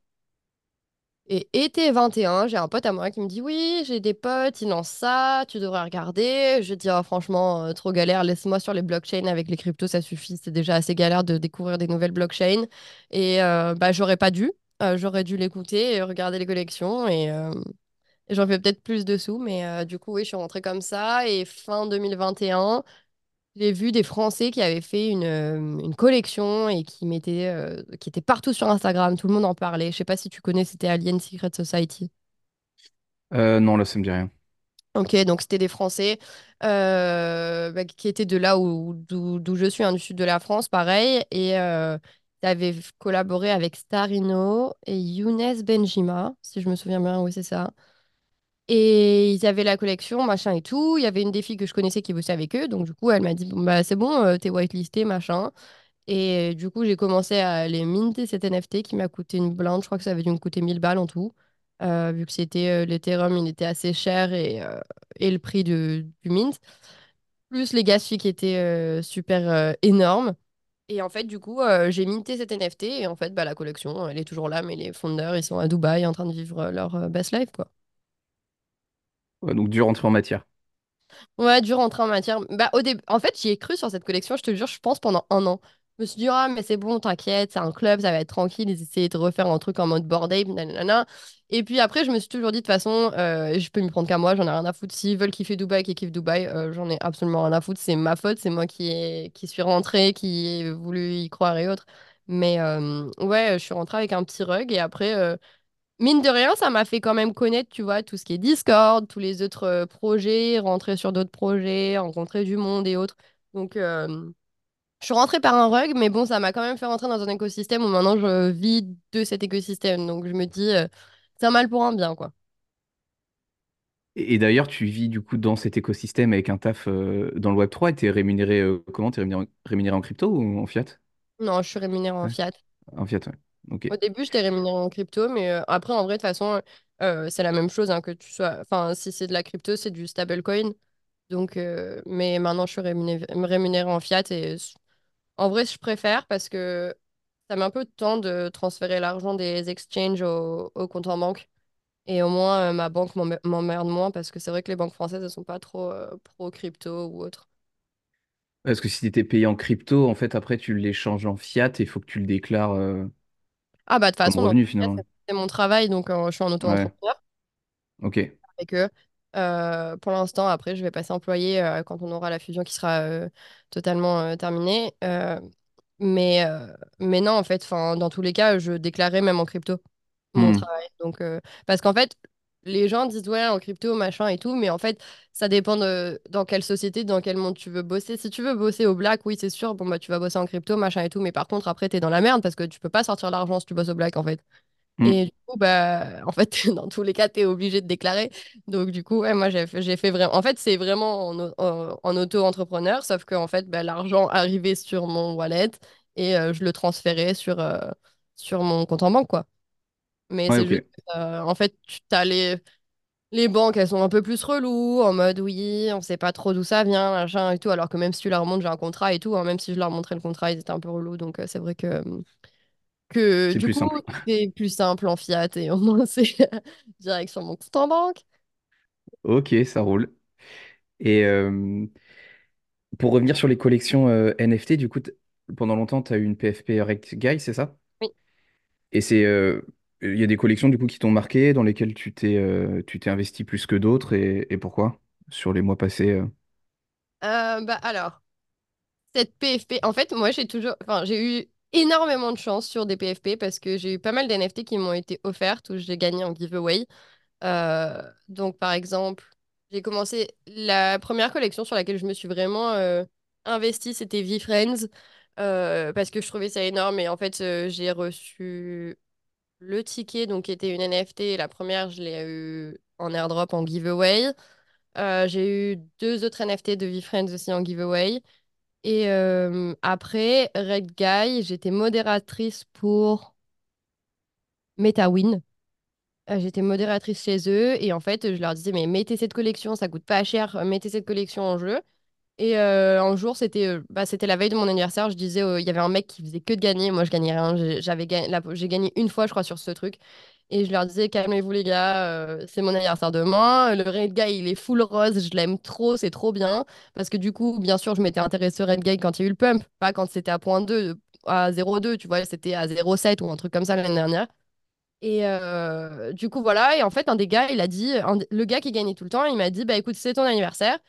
Et été 21, j'ai un pote à moi qui me dit oui, j'ai des potes, ils lancent ça, tu devrais regarder. Je dis Ah, franchement, euh, trop galère, laisse-moi sur les blockchains avec les cryptos, ça suffit. C'est déjà assez galère de découvrir des nouvelles blockchains. Et euh, bah, j'aurais pas dû. Euh, j'aurais dû l'écouter et regarder les collections. Et, j'en fais peut-être plus dessous. Mais du coup, oui, je suis rentrée comme ça. Et fin 2021, j'ai vu des Français qui avaient fait une, euh, une collection et qui mettaient, euh, qui étaient partout sur Instagram. Tout le monde en parlait. Je sais pas si tu connais, c'était Alien Secret Society. Euh, non, là, ça me dit rien. Ok, donc c'était des Français euh, bah, qui étaient de là où, d'où, d'où je suis, hein, du sud de la France, pareil. Et euh, ils avaient collaboré avec Starino et Younes Benjima, si je me souviens bien, oui, c'est ça. Et ils avaient la collection, machin et tout. Il y avait une des filles que je connaissais qui bossait avec eux. Donc, du coup, elle m'a dit, bah, c'est bon, euh, t'es whitelisté, machin. Et du coup, j'ai commencé à les minter cet NFT qui m'a coûté une blinde. Je crois que ça avait dû me coûter 1000 balles en tout. Euh, vu que c'était euh, l'Ethereum, il était assez cher et, euh, et le prix de- du mint. Plus les gas fees qui étaient euh, super euh, énormes. Et en fait, du coup, euh, j'ai minté cet NFT et en fait, bah, la collection, elle est toujours là, mais les fondeurs, ils sont à Dubaï en train de vivre euh, leur euh, best life, quoi. Donc, dur rentrer en matière. Ouais, dur rentrer en matière. Bah, au début, en fait, j'y ai cru sur cette collection, je te jure, je pense pendant un an. Je me suis dit, ah, mais c'est bon, t'inquiète, c'est un club, ça va être tranquille. Ils essayaient de refaire un truc en mode board ape, nanana. Et puis après, je me suis toujours dit, de toute façon, euh, je peux m'y prendre qu'à moi, j'en ai rien à foutre. S'ils veulent kiffer Dubaï, qu'ils kiffent Dubaï, euh, j'en ai absolument rien à foutre. C'est ma faute, c'est moi qui suis rentrée, qui ai voulu y croire et autres. Mais euh, ouais, je suis rentrée avec un petit rug et après. Mine de rien, ça m'a fait quand même connaître, tu vois, tout ce qui est Discord, tous les autres euh, projets, rentrer sur d'autres projets, rencontrer du monde et autres. Donc, euh, je suis rentrée par un rug, mais bon, ça m'a quand même fait rentrer dans un écosystème où maintenant je vis de cet écosystème. Donc, je me dis, euh, c'est un mal pour un bien, quoi. Et, et d'ailleurs, tu vis du coup dans cet écosystème avec un taf euh, dans le Web3 et t'es rémunéré euh, comment? T'es rémunéré, rémunéré en crypto ou en fiat? Non, je suis rémunérée en Ouais, fiat. en fiat, ouais. Au début, j'étais rémunérée en crypto, mais euh, après, en vrai, de toute façon, euh, c'est la même chose, hein, que tu sois. Enfin, si c'est de la crypto, c'est du stablecoin. Donc, euh, mais maintenant, je suis rémunérée, rémunérée en fiat et En vrai, je préfère parce que ça met un peu de temps de transférer l'argent des exchanges au, au compte en banque. Et au moins, ma banque m'emme- m'emmerde moins parce que c'est vrai que les banques françaises, elles sont pas trop euh, pro crypto ou autre. Parce que si t'étais payé en crypto, en fait, après, tu l'échanges en fiat et il faut que tu le déclares. Ah bah de toute façon, revenu finalement. c'est mon travail, donc euh, je suis en Ouais, auto-entrepreneur ok. avec eux. Euh, pour l'instant, après, je vais passer employé euh, quand on aura la fusion qui sera euh, totalement terminée. Mais, mais non, en fait, dans tous les cas, je déclarais même en crypto mon Hmm, travail. Donc, parce qu'en fait, les gens disent ouais, en crypto, machin et tout, mais en fait, ça dépend de dans quelle société, dans quel monde tu veux bosser. Si tu veux bosser au black, oui, c'est sûr, bon, bah, tu vas bosser en crypto, machin et tout, mais par contre, après, t'es dans la merde parce que tu peux pas sortir l'argent si tu bosses au black, en fait. hmm. Et du coup, bah, en fait, dans tous les cas, tu es obligé de déclarer. Donc, du coup, ouais, moi, j'ai fait, j'ai fait vraiment. En fait, c'est vraiment en, au- en- en auto-entrepreneur, sauf que en fait, bah, l'argent arrivait sur mon wallet et euh, je le transférais sur, euh, sur mon compte en banque, quoi. Mais Ouais, c'est ok. juste, euh, en fait, tu as les, les banques, elles sont un peu plus reloues, en mode oui, on sait pas trop d'où ça vient, machin et tout, alors que même si tu leur montres, j'ai un contrat et tout, hein, même si je leur montrais le contrat, ils étaient un peu relous. Donc, euh, c'est vrai que que C'est du plus coup, simple. c'est plus simple en fiat et au moins c'est direct sur mon compte en banque. Ok, ça roule. Et euh, pour revenir sur les collections euh, NFT, du coup, pendant longtemps, tu as eu une PFP Rect Guy, c'est ça? Oui. Et c'est, euh, il y a des collections du coup qui t'ont marqué, dans lesquelles tu t'es euh, tu t'es investi plus que d'autres, et, et pourquoi? Sur les mois passés. euh? Euh, bah alors, cette PFP, en fait, moi j'ai toujours, enfin, j'ai eu énormément de chance sur des PFP parce que j'ai eu pas mal d'NFT qui m'ont été offertes ou j'ai gagné en giveaway. Donc, par exemple, j'ai commencé la première collection sur laquelle je me suis vraiment euh, investie, c'était VeeFriends, euh, parce que je trouvais ça énorme. Et en fait, j'ai reçu le ticket, donc était une NFT. La première, je l'ai eu en airdrop en giveaway. Euh, j'ai eu deux autres NFT de VeeFriends aussi en giveaway. Et euh, après, Red Guy, j'étais modératrice pour MetaWin. Euh, J'étais modératrice chez eux et en fait, je leur disais, mais mettez cette collection, ça coûte pas cher, mettez cette collection en jeu. Et euh, un jour, c'était euh, bah, la veille de mon anniversaire, je disais, euh, il y avait un mec qui faisait que de gagner, moi je gagnais rien, J'ai- gagné, une fois, je crois, sur ce truc. Et je leur disais, calmez-vous les gars, c'est mon anniversaire demain, le Red Guy, il est full rose, je l'aime trop, c'est trop bien. Parce que du coup, bien sûr, je m'étais intéressée au Red Guy quand il y a eu le pump, pas quand c'était à point deux à zéro virgule deux tu vois, c'était à zéro virgule sept ou un truc comme ça l'année dernière. Et du coup, voilà. Et en fait, un des gars, il a dit, le gars qui gagnait tout le temps, il m'a dit, bah écoute, c'est ton anniversaire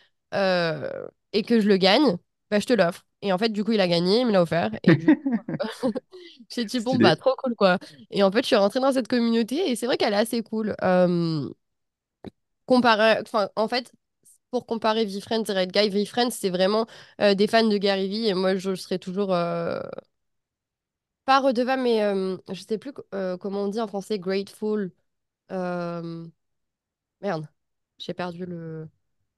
et que je le gagne, bah je te l'offre. Et en fait, du coup, il a gagné, il me l'a offert. Et du coup, j'ai dit, bon, bah trop cool, quoi. Et en fait, je suis rentrée dans cette communauté et c'est vrai qu'elle est assez cool. Euh, comparé, enfin, en fait, pour comparer VeeFriends et Red Guy, VeeFriends, c'est vraiment euh, des fans de Gary Vee et moi, je serais toujours euh, pas redevable, mais je sais plus euh, comment on dit en français, grateful. Merde, j'ai perdu le...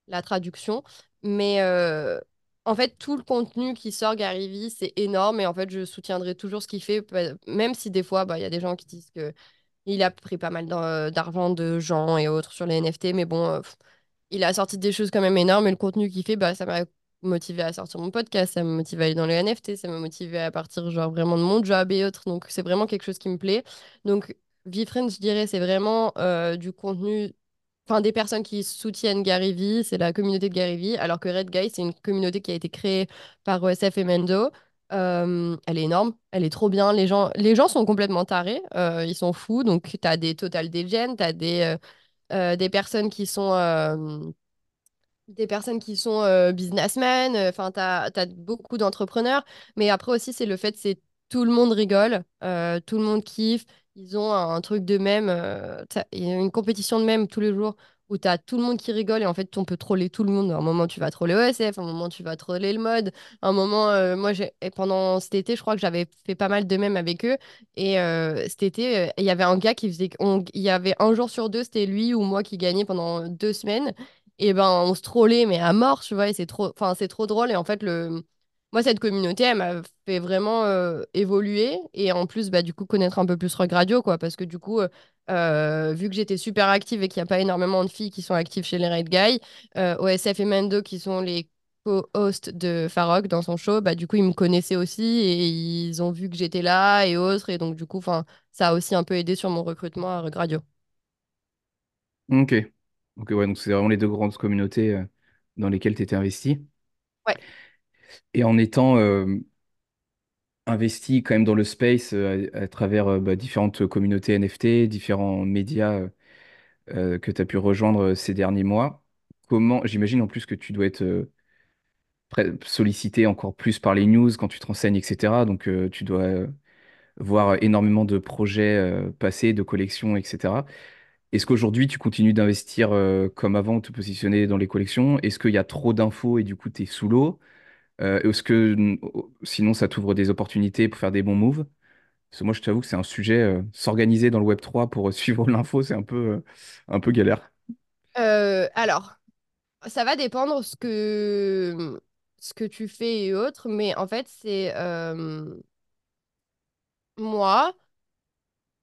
la traduction. Mais euh, en fait, tout le contenu qui sort Gary Vee, c'est énorme. Et en fait, je soutiendrai toujours ce qu'il fait, même si des fois, bah, il y a des gens qui disent que il a pris pas mal d'ar- d'argent de gens et autres sur les NFT. Mais bon, euh, il a sorti des choses quand même énormes. Et le contenu qu'il fait, bah, ça m'a motivé à sortir mon podcast, ça m'a motivé à aller dans les NFT, ça m'a motivé à partir genre vraiment de mon job et autres. Donc, c'est vraiment quelque chose qui me plaît. Donc, VeeFriends, je dirais, c'est vraiment euh, du contenu enfin des personnes qui soutiennent Gary c'est la communauté de Gary alors que Red Guy, c'est une communauté qui a été créée par OSF et Mendo. Euh, elle est énorme, elle est trop bien. Les gens, les gens sont complètement tarés, euh, ils sont fous. Donc, tu as des Total Degen, tu as des, euh, euh, des personnes qui sont, euh, des personnes qui sont euh, businessmen, euh, enfin, tu as, beaucoup d'entrepreneurs, mais après aussi, c'est le fait, c'est tout le monde rigole, euh, tout le monde kiffe, ils ont un, truc de même, euh, une compétition de même tous les jours où tu as tout le monde qui rigole et en fait, on peut troller tout le monde. À un moment, tu vas troller OSF, à un moment, tu vas troller le mode, un moment, euh, moi, pendant cet été, je crois que j'avais fait pas mal de mèmes avec eux et euh, cet été, il y avait un gars qui faisait, il y avait un jour sur deux, c'était lui ou moi qui gagnait pendant deux semaines. Et ben, on se trollait, mais à mort, tu vois, et c'est trop, enfin, c'est trop drôle. Et en fait, le... moi, cette communauté, elle m'a fait vraiment euh, évoluer. Et en plus, bah, du coup, connaître un peu plus Rock Radio, quoi. Parce que du coup, euh, euh, vu que j'étais super active et qu'il n'y a pas énormément de filles qui sont actives chez les Red Guys, euh, OSF et Mendo, qui sont les co-hosts de Farok dans son show, bah, du coup, ils me connaissaient aussi et ils ont vu que j'étais là et autres. Et donc, du coup, ça a aussi un peu aidé sur mon recrutement à Rock Radio. Ok. Ok, ouais, donc c'est vraiment les deux grandes communautés dans lesquelles tu étais investi. Ouais. Et en étant, euh, investi quand même dans le space euh, à, travers euh, bah, différentes communautés NFT, différents médias que tu as pu rejoindre ces derniers mois. Comment, j'imagine en plus que tu dois être sollicité encore plus par les news quand tu te renseignes, etc. Donc tu dois voir énormément de projets passés, de collections, etc. Est-ce qu'aujourd'hui tu continues d'investir comme avant, te positionner dans les collections? Est-ce qu'il y a trop d'infos et du coup tu es sous l'eau? Euh, est-ce que n- sinon ça t'ouvre des opportunités pour faire des bons moves? Parce que moi je t'avoue que c'est un sujet, euh, s'organiser dans le Web3 pour euh, suivre l'info, c'est un peu, un peu galère. Alors, ça va dépendre ce que, ce que tu fais et autres, mais en fait, c'est moi.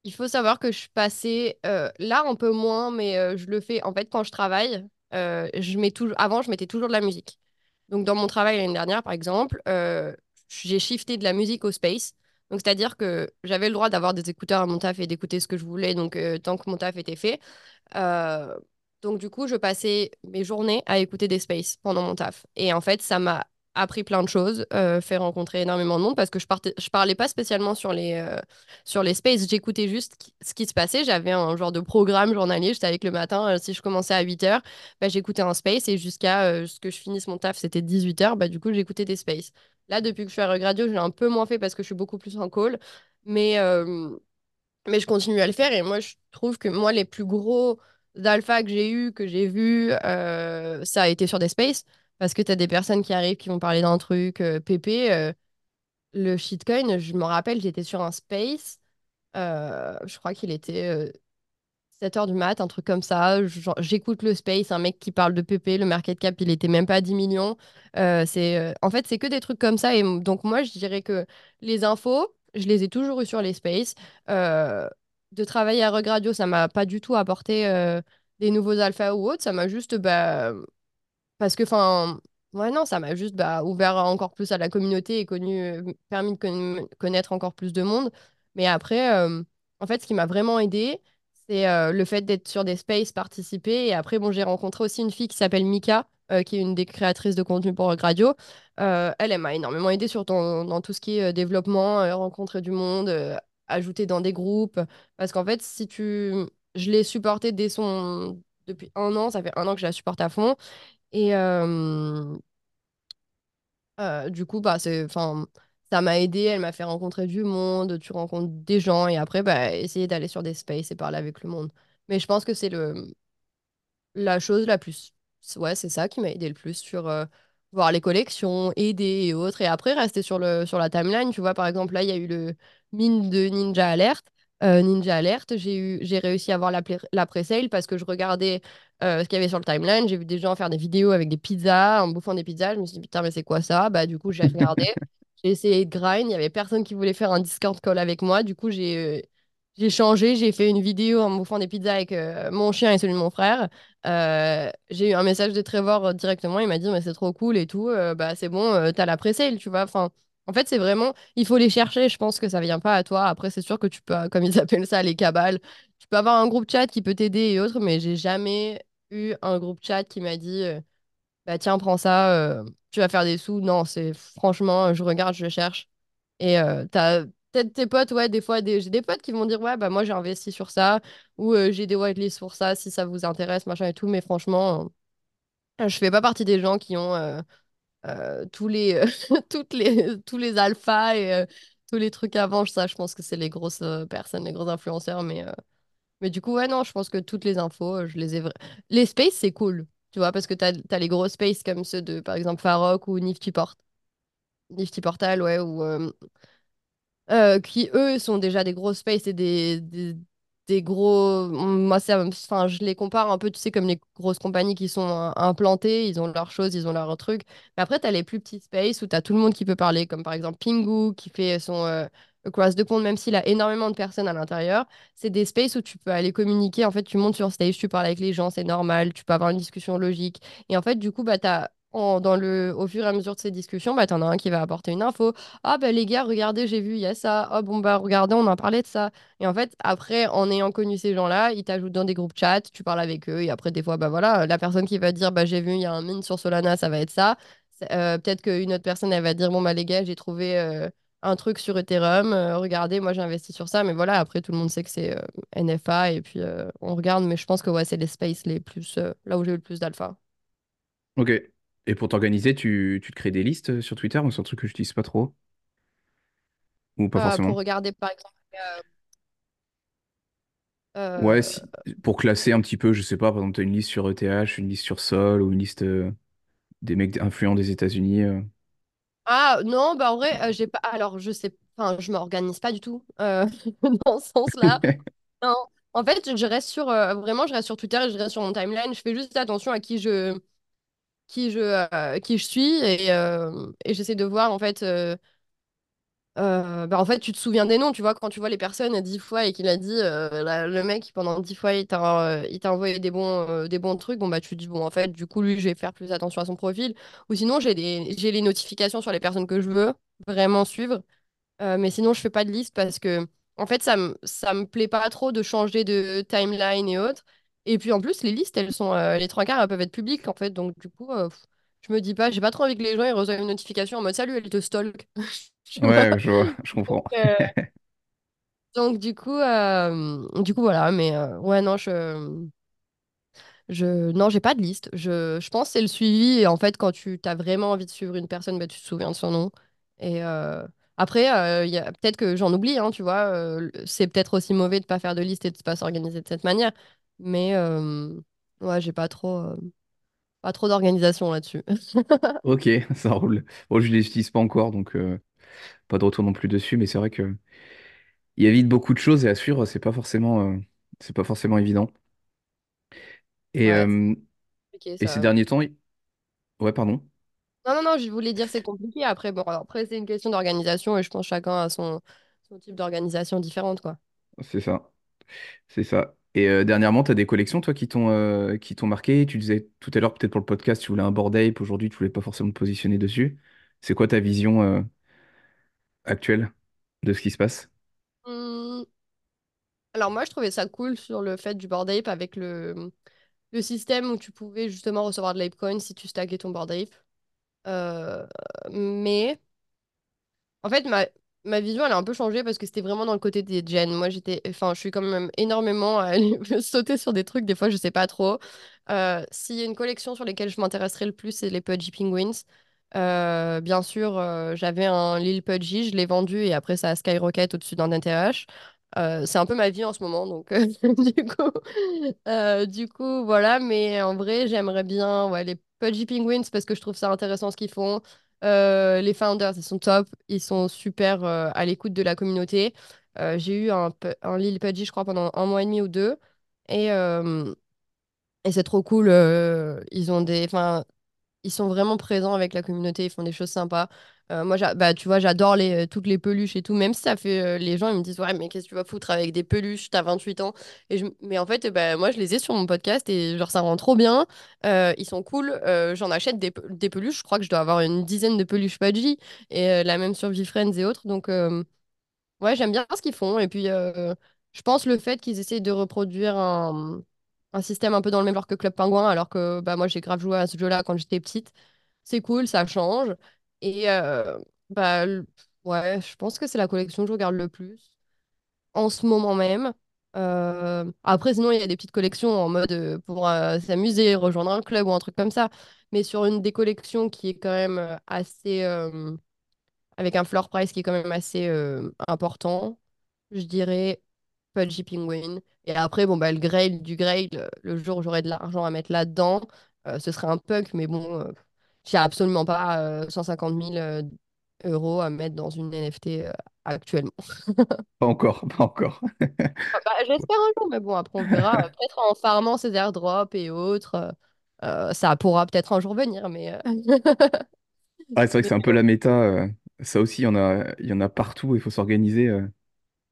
Il faut savoir que je passée euh, là un peu moins, mais je le fais en fait quand je travaille. je mets toujours, avant, je mettais toujours de la musique. Donc dans mon travail l'année dernière, par exemple, euh, j'ai shifté de la musique au space. Donc c'est-à-dire que j'avais le droit d'avoir des écouteurs à mon taf et d'écouter ce que je voulais, donc euh, tant que mon taf était fait. Euh, donc du coup, je passais mes journées à écouter des spaces pendant mon taf. Et en fait, ça m'a appris plein de choses, euh, fait rencontrer énormément de monde parce que je partais, parlais pas spécialement sur les, euh, sur les spaces, j'écoutais juste ce qui se passait. J'avais un genre de programme journalier, savais que le matin, euh, si je commençais à 8h, bah, j'écoutais un space et jusqu'à ce que je finisse mon taf, c'était 18h, bah, du coup, j'écoutais des spaces. Là, depuis que je suis à Regradio, je un peu moins fait parce que je suis beaucoup plus en call. Mais, mais je continue à le faire et moi, je trouve que moi, les plus gros alpha que j'ai eu, que j'ai vu, ça a été sur des spaces. Parce que tu as des personnes qui arrivent qui vont parler d'un truc euh, pépé. euh, le shitcoin, je me rappelle, j'étais sur un space. euh, je crois qu'il était euh, 7 heures du mat, un truc comme ça. J'écoute le space, un mec qui parle de PP, le market cap, il était même pas à 10 millions. Euh, c'est, euh, en fait, c'est que des trucs comme ça. Et donc, moi, je dirais que les infos, je les ai toujours eues sur les spaces. Euh, de travailler à Rug Radio, ça m'a pas du tout apporté euh, des nouveaux alphas ou autres. Ça m'a juste bah, parce que, enfin, ouais, non, ça m'a juste bah, ouvert encore plus à la communauté et connu, permis de conna- connaître encore plus de monde. Mais après, euh, en fait, ce qui m'a vraiment aidé, c'est euh, le fait d'être sur des spaces, participer. Et après, bon, j'ai rencontré aussi une fille qui s'appelle Mika, euh, qui est une des créatrices de contenu pour Gradio. Euh, elle, elle m'a énormément aidé sur dans tout ce qui est développement, rencontrer du monde, ajouter dans des groupes. Parce qu'en fait, si tu... Je l'ai supporté dès son... Depuis un an, ça fait un an que je la supporte à fond. Et euh, euh, du coup, bah, ça m'a aidé, elle m'a fait rencontrer du monde, tu rencontres des gens, et après, bah, essayer d'aller sur des spaces et parler avec le monde. Mais je pense que c'est la chose la plus... Ouais, c'est ça qui m'a aidé le plus sur euh, voir les collections, aider et autres. Et après, rester sur, le, sur la timeline. Tu vois, par exemple, là, il y a eu le mine de Ninja Alert. Euh, Ninja Alert, j'ai eu, j'ai réussi à voir la, pré-sale parce que je regardais euh, ce qu'il y avait sur le timeline. J'ai vu des gens faire des vidéos avec des pizzas, en bouffant des pizzas. Je me suis dit, putain, mais c'est quoi ça? Bah, du coup, j'ai regardé. J'ai essayé de grind. Il y avait personne qui voulait faire un Discord call avec moi. Du coup, j'ai euh, j'ai changé. J'ai fait une vidéo en bouffant des pizzas avec mon chien et celui de mon frère. J'ai eu un message de Trevor directement, il m'a dit mais c'est trop cool et tout, bah c'est bon, t'as la pré-sale, tu vois. Enfin, en fait, c'est vraiment, il faut les chercher, je pense que ça vient pas à toi. Après, c'est sûr que tu peux, comme ils appellent ça, les cabales, tu peux avoir un groupe chat qui peut t'aider et autres, mais j'ai jamais eu un groupe chat qui m'a dit euh, bah tiens, prends ça, euh, tu vas faire des sous. Non, c'est franchement, je regarde, je cherche. Et euh, t'as peut-être tes potes, ouais, des fois, des... j'ai des potes qui vont dire, ouais, bah moi j'ai investi sur ça, ou j'ai des whitelists pour ça, si ça vous intéresse, machin et tout. Mais franchement, je fais pas partie des gens qui ont euh, tous les, euh, toutes les, tous les alphas et euh, tous les trucs avant. Ça, je pense que c'est les grosses personnes, les gros influenceurs. Mais, mais du coup, ouais, non, je pense que toutes les infos, je les ai... Les spaces, c'est cool, tu vois, parce que t'as, t'as les gros spaces comme ceux de, par exemple, Farok ou Nifty Port. Nifty Portal, ouais, ou qui eux sont déjà des gros space et des, des gros. Moi, ça, enfin, je les compare un peu, tu sais, comme les grosses compagnies qui sont euh, implantées, ils ont leurs choses, ils ont leurs trucs. Mais après, tu as les plus petits space où tu as tout le monde qui peut parler, comme par exemple Pingu qui fait son euh, Across the même s'il a énormément de personnes à l'intérieur. C'est des spaces où tu peux aller communiquer. En fait, tu montes sur stage, tu parles avec les gens, c'est normal, tu peux avoir une discussion logique. Et en fait, du coup, bah, t'as. Dans le, au fur et à mesure de ces discussions, bah, tu en as un qui va apporter une info, ah bah les gars, regardez, j'ai vu, il y a ça. Ah bon bah regardez, on en parlait de ça. Et en fait, après, en ayant connu ces gens-là, ils t'ajoutent dans des groupes chat, tu parles avec eux, et après, des fois, bah voilà, la personne qui va dire, bah j'ai vu, il y a un mine sur Solana, ça va être ça. Euh, peut-être qu'une autre personne, elle va dire, bon bah les gars, j'ai trouvé euh, un truc sur Ethereum, euh, regardez, moi j'ai investi sur ça, mais voilà, après tout le monde sait que c'est NFA et puis on regarde, mais je pense que ouais, c'est les spaces les plus, là où j'ai eu le plus d'alpha. Ok. Et pour t'organiser, tu, tu te crées des listes euh, sur Twitter ou c'est un truc que je n'utilise pas trop? Ou pas Euh, forcément? pour regarder par exemple. Ouais, euh, si, pour classer un petit peu, je sais pas, par exemple, tu as une liste sur ETH, une liste sur Sol ou une liste euh, des mecs influents des États-Unis. euh. Ah non, bah en vrai, euh, j'ai pas. Alors je sais, enfin, je m'organise pas du tout euh, dans ce sens-là. Non. En fait, je reste sur euh, vraiment, je reste sur Twitter et je reste sur mon timeline. Je fais juste attention à qui je qui je euh, qui je suis et, euh, et j'essaie de voir en fait. euh, bah, en fait, tu te souviens des noms, tu vois, quand tu vois les personnes dix fois et qu'il a dit le mec pendant dix fois il t'a envoyé des bons des bons trucs. Bon bah tu dis bon en fait du coup lui je vais faire plus attention à son profil. Ou sinon j'ai les notifications sur les personnes que je veux vraiment suivre. Mais sinon, je fais pas de liste parce que, en fait, ça me, ça me plaît pas trop de changer de timeline et autres. Et puis, en plus, les listes, elles sont, euh, les trois quarts, elles peuvent être publiques, en fait. Donc, du coup, euh, je me dis pas, j'ai pas trop envie que les gens ils reçoivent une notification en mode Salut, elle te stalk. Ouais, je vois, je comprends. Euh, donc, du coup, euh, du coup, voilà. Mais euh, ouais, non, je. Je... Non, j'ai pas de liste. Je, je pense que c'est le suivi. Et en fait, quand tu as vraiment envie de suivre une personne, bah, tu te souviens de son nom. Et euh, après, euh, y a... peut-être que j'en oublie, hein, tu vois. euh, c'est peut-être aussi mauvais de pas faire de liste et de pas s'organiser de cette manière. Mais euh, ouais, j'ai pas trop, euh, pas trop d'organisation là-dessus. Ok, ça roule. Bon, je ne l'utilise pas encore, donc euh, pas de retour non plus dessus, mais c'est vrai que il y a vite beaucoup de choses et à suivre, c'est pas forcément, euh, c'est pas forcément évident. Et, Ouais, c'est compliqué et ces ça. derniers temps, il- ouais, pardon, Non, non, non, je voulais dire c'est compliqué. Après, bon, alors, après, c'est une question d'organisation et je pense que chacun a son, son type d'organisation différente, quoi. c'est ça, c'est ça. Et euh, dernièrement, tu as des collections, toi, qui t'ont euh, qui t'ont marqué? Tu disais tout à l'heure, peut-être pour le podcast, tu voulais un Bored Ape. Aujourd'hui, tu voulais pas forcément te positionner dessus. C'est quoi ta vision euh, actuelle de ce qui se passe? Hmm, Alors moi, je trouvais ça cool sur le fait du Bored Ape avec le, le système où tu pouvais justement recevoir de l'Apecoin si tu stackais ton Bored Ape. Mais en fait, ma, ma vision, elle a un peu changé parce que c'était vraiment dans le côté des gens. Moi, j'étais, enfin, je suis quand même énormément à sauter sur des trucs. Des fois, je sais pas trop. Euh, s'il y a une collection sur lesquelles je m'intéresserais le plus, c'est les Pudgy Penguins. Euh, bien sûr, euh, j'avais un Lil Pudgy, je l'ai vendu et après ça a skyrocket au-dessus d'un ETH. Euh, c'est un peu ma vie en ce moment, donc du coup, du coup, voilà. Mais en vrai, j'aimerais bien ouais, les Pudgy Penguins parce que je trouve ça intéressant ce qu'ils font. Euh, les founders, ils sont top, ils sont super euh, à l'écoute de la communauté. Euh, j'ai eu un, un Lil Pudgy, je crois, pendant un mois et demi ou deux. Et, c'est trop cool. ils ils sont vraiment présents avec la communauté, ils font des choses sympas. Euh, moi, bah, tu vois, j'adore les, euh, toutes les peluches et tout, même si ça fait. euh, les gens, ils me disent, ouais, mais qu'est-ce que tu vas foutre avec des peluches, t'as 28 ans. Et je... Mais en fait, bah, moi, je les ai sur mon podcast et genre, ça rend trop bien. Ils sont cool. J'en achète des, des peluches, je crois que je dois avoir une dizaine de peluches Pudgy et la même sur VFriends et autres. Donc, Ouais, j'aime bien ce qu'ils font. Et puis, je pense le fait qu'ils essaient de reproduire un, un système un peu dans le même genre que Club Penguin, alors que bah, moi, j'ai grave joué à ce jeu-là quand j'étais petite. C'est cool, ça change. Et euh, bah, ouais, je pense que c'est la collection que je regarde le plus en ce moment même. Euh, Après, sinon, il y a des petites collections en mode euh, pour s'amuser, rejoindre un club ou un truc comme ça. Mais sur une des collections qui est quand même assez. avec un floor price qui est quand même assez important je dirais Pudgy Penguin. Et après, bon, bah, le Grail du Grail, le, jour où j'aurai de l'argent à mettre là-dedans, ce serait un punk, mais bon, j'ai absolument pas euh, 150 000 euh, euros à mettre dans une NFT euh, actuellement. Pas encore, pas encore. Ah Bah, j'espère un jour, mais bon, après, on verra. Euh, Peut-être en farmant ces airdrops et autres, euh, euh, ça pourra peut-être un jour venir, mais, euh, Ah, c'est vrai que c'est un peu la méta. euh, ça aussi, il y en a, il y en a partout. Il faut s'organiser euh,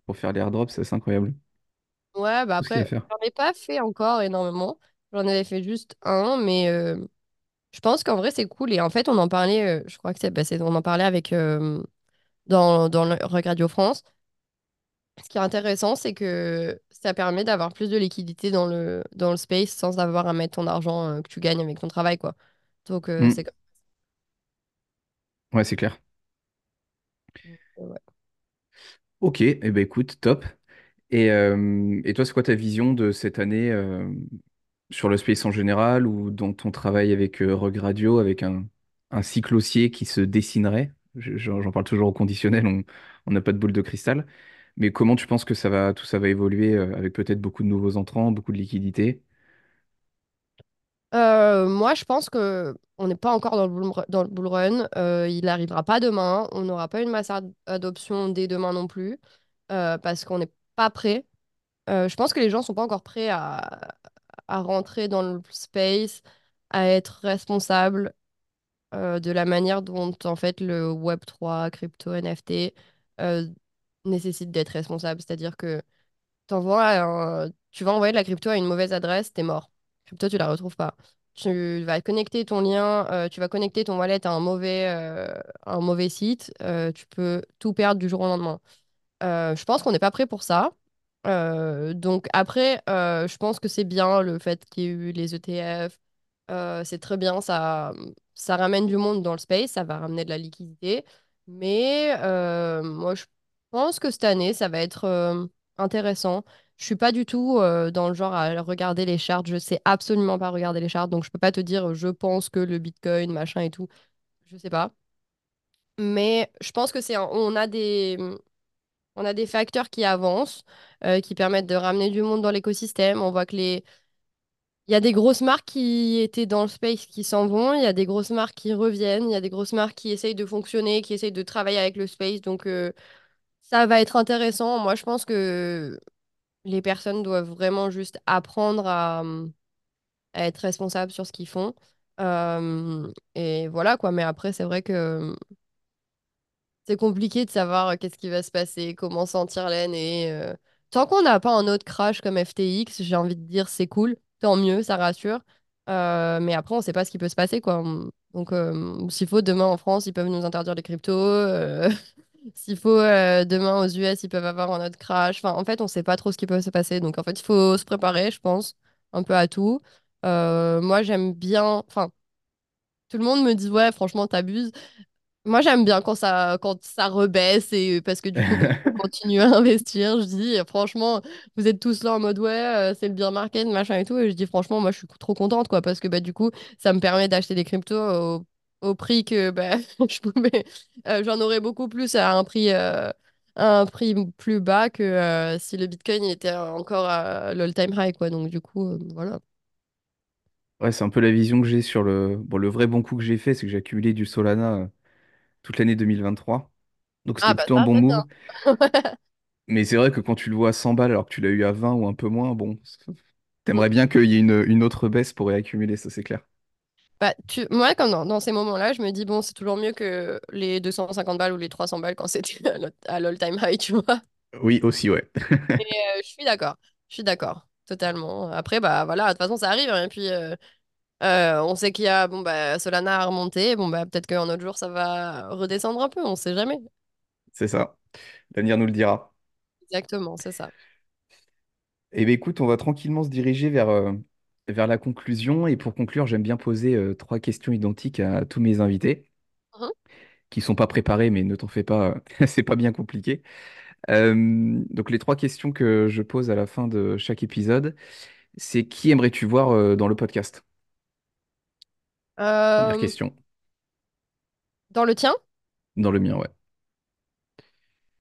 pour faire les airdrops. C'est incroyable. ouais, bah a après, j'en ai pas fait encore énormément. J'en avais fait juste un, mais euh, Je pense qu'en vrai, c'est cool. Et en fait, on en parlait, euh, je crois que c'est, bah, c'est- on en parlait avec, euh, dans, dans le Rock Radio France. Ce qui est intéressant, c'est que ça permet d'avoir plus de liquidité dans le, dans le space sans avoir à mettre ton argent euh, que tu gagnes avec ton travail, quoi. Donc, euh, Hmm. c'est... Ouais, c'est clair. Ouais. Ok, eh ben écoute, top. Et, euh, et toi, c'est quoi ta vision de cette année euh, sur le space en général ou dans ton travail avec euh, Radio, avec un, cycle haussier qui se dessinerait? Je- J'en parle toujours au conditionnel, on n'a pas de boule de cristal. Mais comment tu penses que ça va, tout ça va évoluer euh, avec peut-être beaucoup de nouveaux entrants, beaucoup de liquidités? Euh, moi, je pense que on n'est pas encore dans le bull, run. Euh, il n'arrivera pas demain. On n'aura pas une masse ad- adoption dès demain non plus, parce qu'on n'est pas prêt. Je pense que les gens sont pas encore prêts à, à rentrer dans le space, à être responsables euh, de la manière dont en fait le web trois crypto, NFT euh, nécessite d'être responsable. C'est-à-dire que tu vas envoyer de la crypto à une mauvaise adresse, t'es mort. Crypto, tu la retrouves pas. Tu vas connecter ton lien, euh, tu vas connecter ton wallet à un mauvais, un mauvais site, tu peux tout perdre du jour au lendemain. Je pense qu'on n'est pas prêt pour ça. Euh, donc après, euh, je pense que c'est bien le fait qu'il y ait eu les ETF. Euh, c'est très bien, ça, ça ramène du monde dans le space, ça va ramener de la liquidité. Mais moi, je pense que cette année, ça va être intéressant. Je suis pas du tout dans le genre à regarder les charts. Je sais absolument pas regarder les charts, donc je peux pas te dire je pense que le Bitcoin, machin et tout. Je sais pas. Mais je pense que c'est on a des on a des facteurs qui avancent, euh, qui permettent de ramener du monde dans l'écosystème. On voit que les... Il y a des grosses marques qui étaient dans le space qui s'en vont, il y a des grosses marques qui reviennent, il y a des grosses marques qui essayent de fonctionner, qui essayent de travailler avec le space. Donc euh, ça va être intéressant. Moi, je pense que les personnes doivent vraiment juste apprendre à, être responsables sur ce qu'ils font. Euh, et voilà quoi. Mais après, c'est vrai que C'est compliqué de savoir qu'est-ce qui va se passer, comment sentir l'aine et euh, tant qu'on n'a pas un autre crash comme FTX, j'ai envie de dire c'est cool, tant mieux, ça rassure. Mais après, on ne sait pas ce qui peut se passer quoi. Donc, s'il faut demain en France, ils peuvent nous interdire les cryptos. S'il faut demain aux US, ils peuvent avoir un autre crash. Enfin, en fait, on ne sait pas trop ce qui peut se passer. Donc, en fait, il faut se préparer, je pense, un peu à tout. Moi, j'aime bien. Enfin, tout le monde me dit ouais, franchement, t'abuses. Moi, j'aime bien quand ça, quand ça rebaisse et parce que du coup, bah, je continue à investir. Je dis, franchement, vous êtes tous là en mode, ouais, euh, c'est le bear market, machin et tout. Et je dis, franchement, moi, je suis trop contente, quoi, parce que bah, du coup, ça me permet d'acheter des cryptos au, au prix que bah, je pouvais. euh, j'en aurais beaucoup plus à un prix, euh, à un prix plus bas que euh, si le Bitcoin était encore à l'all-time high, quoi. Donc, du coup, voilà. Ouais, c'est un peu la vision que j'ai sur le... Bon, le vrai bon coup que j'ai fait, c'est que j'ai accumulé du Solana toute l'année 2023. Donc Ah, c'était bah, plutôt un bon move. Mais c'est vrai que quand tu le vois à 100 balles alors que tu l'as eu à 20 ou un peu moins, bon, t'aimerais bien qu'il y ait une, une autre baisse pour réaccumuler, ça c'est clair. Bah, tu... Moi, comme dans, dans ces moments-là, je me dis, bon, c'est toujours mieux que les 250 balles ou les 300 balles quand c'était à l'all- à l'all-time high, tu vois. Oui, aussi, ouais. Et euh, je suis d'accord. Je suis d'accord. Totalement. Après, bah voilà, de toute façon, ça arrive. hein. Et puis, euh, euh, on sait qu'il y a, bon, bah, Solana a remonté. Bon, bah, peut-être qu'un autre jour, ça va redescendre un peu. On sait jamais. C'est ça. L'avenir nous le dira. Exactement, c'est ça. Eh bien, écoute, on va tranquillement se diriger vers, euh, vers la conclusion. Et pour conclure, j'aime bien poser euh, trois questions identiques à tous mes invités, Mhm. qui sont pas préparés, mais ne t'en fais pas, c'est pas bien compliqué. Euh, donc, les trois questions que je pose à la fin de chaque épisode, c'est qui aimerais-tu voir euh, dans le podcast? Première Euh, question. dans le tien? Dans le mien, ouais.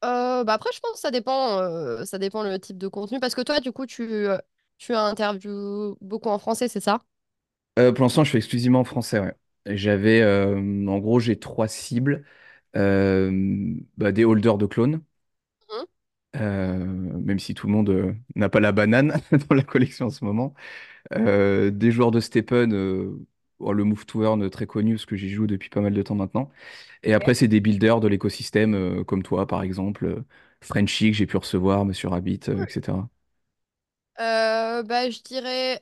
Euh, bah après, je pense que ça dépend, euh, ça dépend le type de contenu. Parce que toi, du coup, tu, euh, tu interviews beaucoup en français, c'est ça? Euh, pour l'instant, je fais exclusivement en français, ouais. J'avais, euh, en gros, j'ai trois cibles. Euh, bah, des holders de clones, Mhm. euh, même si tout le monde euh, n'a pas la banane dans la collection en ce moment. Euh, des joueurs de Stephen, bon, le Move to Earn très connu, parce que j'y joue depuis pas mal de temps maintenant. Et après, c'est des builders de l'écosystème, euh, comme toi, par exemple, euh, Frenchy, que j'ai pu recevoir, Monsieur Rabbit, euh, etc. Euh, bah, je dirais.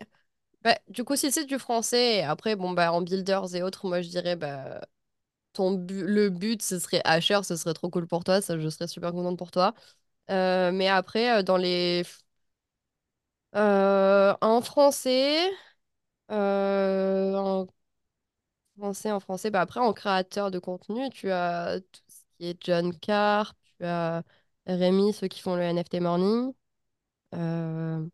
Bah, du coup, si c'est du français, et après, bon, bah, en builders et autres, moi, je dirais, bah, ton bu- le but, ce serait Asher, ce serait trop cool pour toi, ça, je serais super contente pour toi. Euh, mais après, euh, dans les... euh, en français, euh, en français, en français, bah, après, en créateur de contenu, tu as tout ce qui est John Carp, tu as Rémi, ceux qui font le NFT Morning. Euh,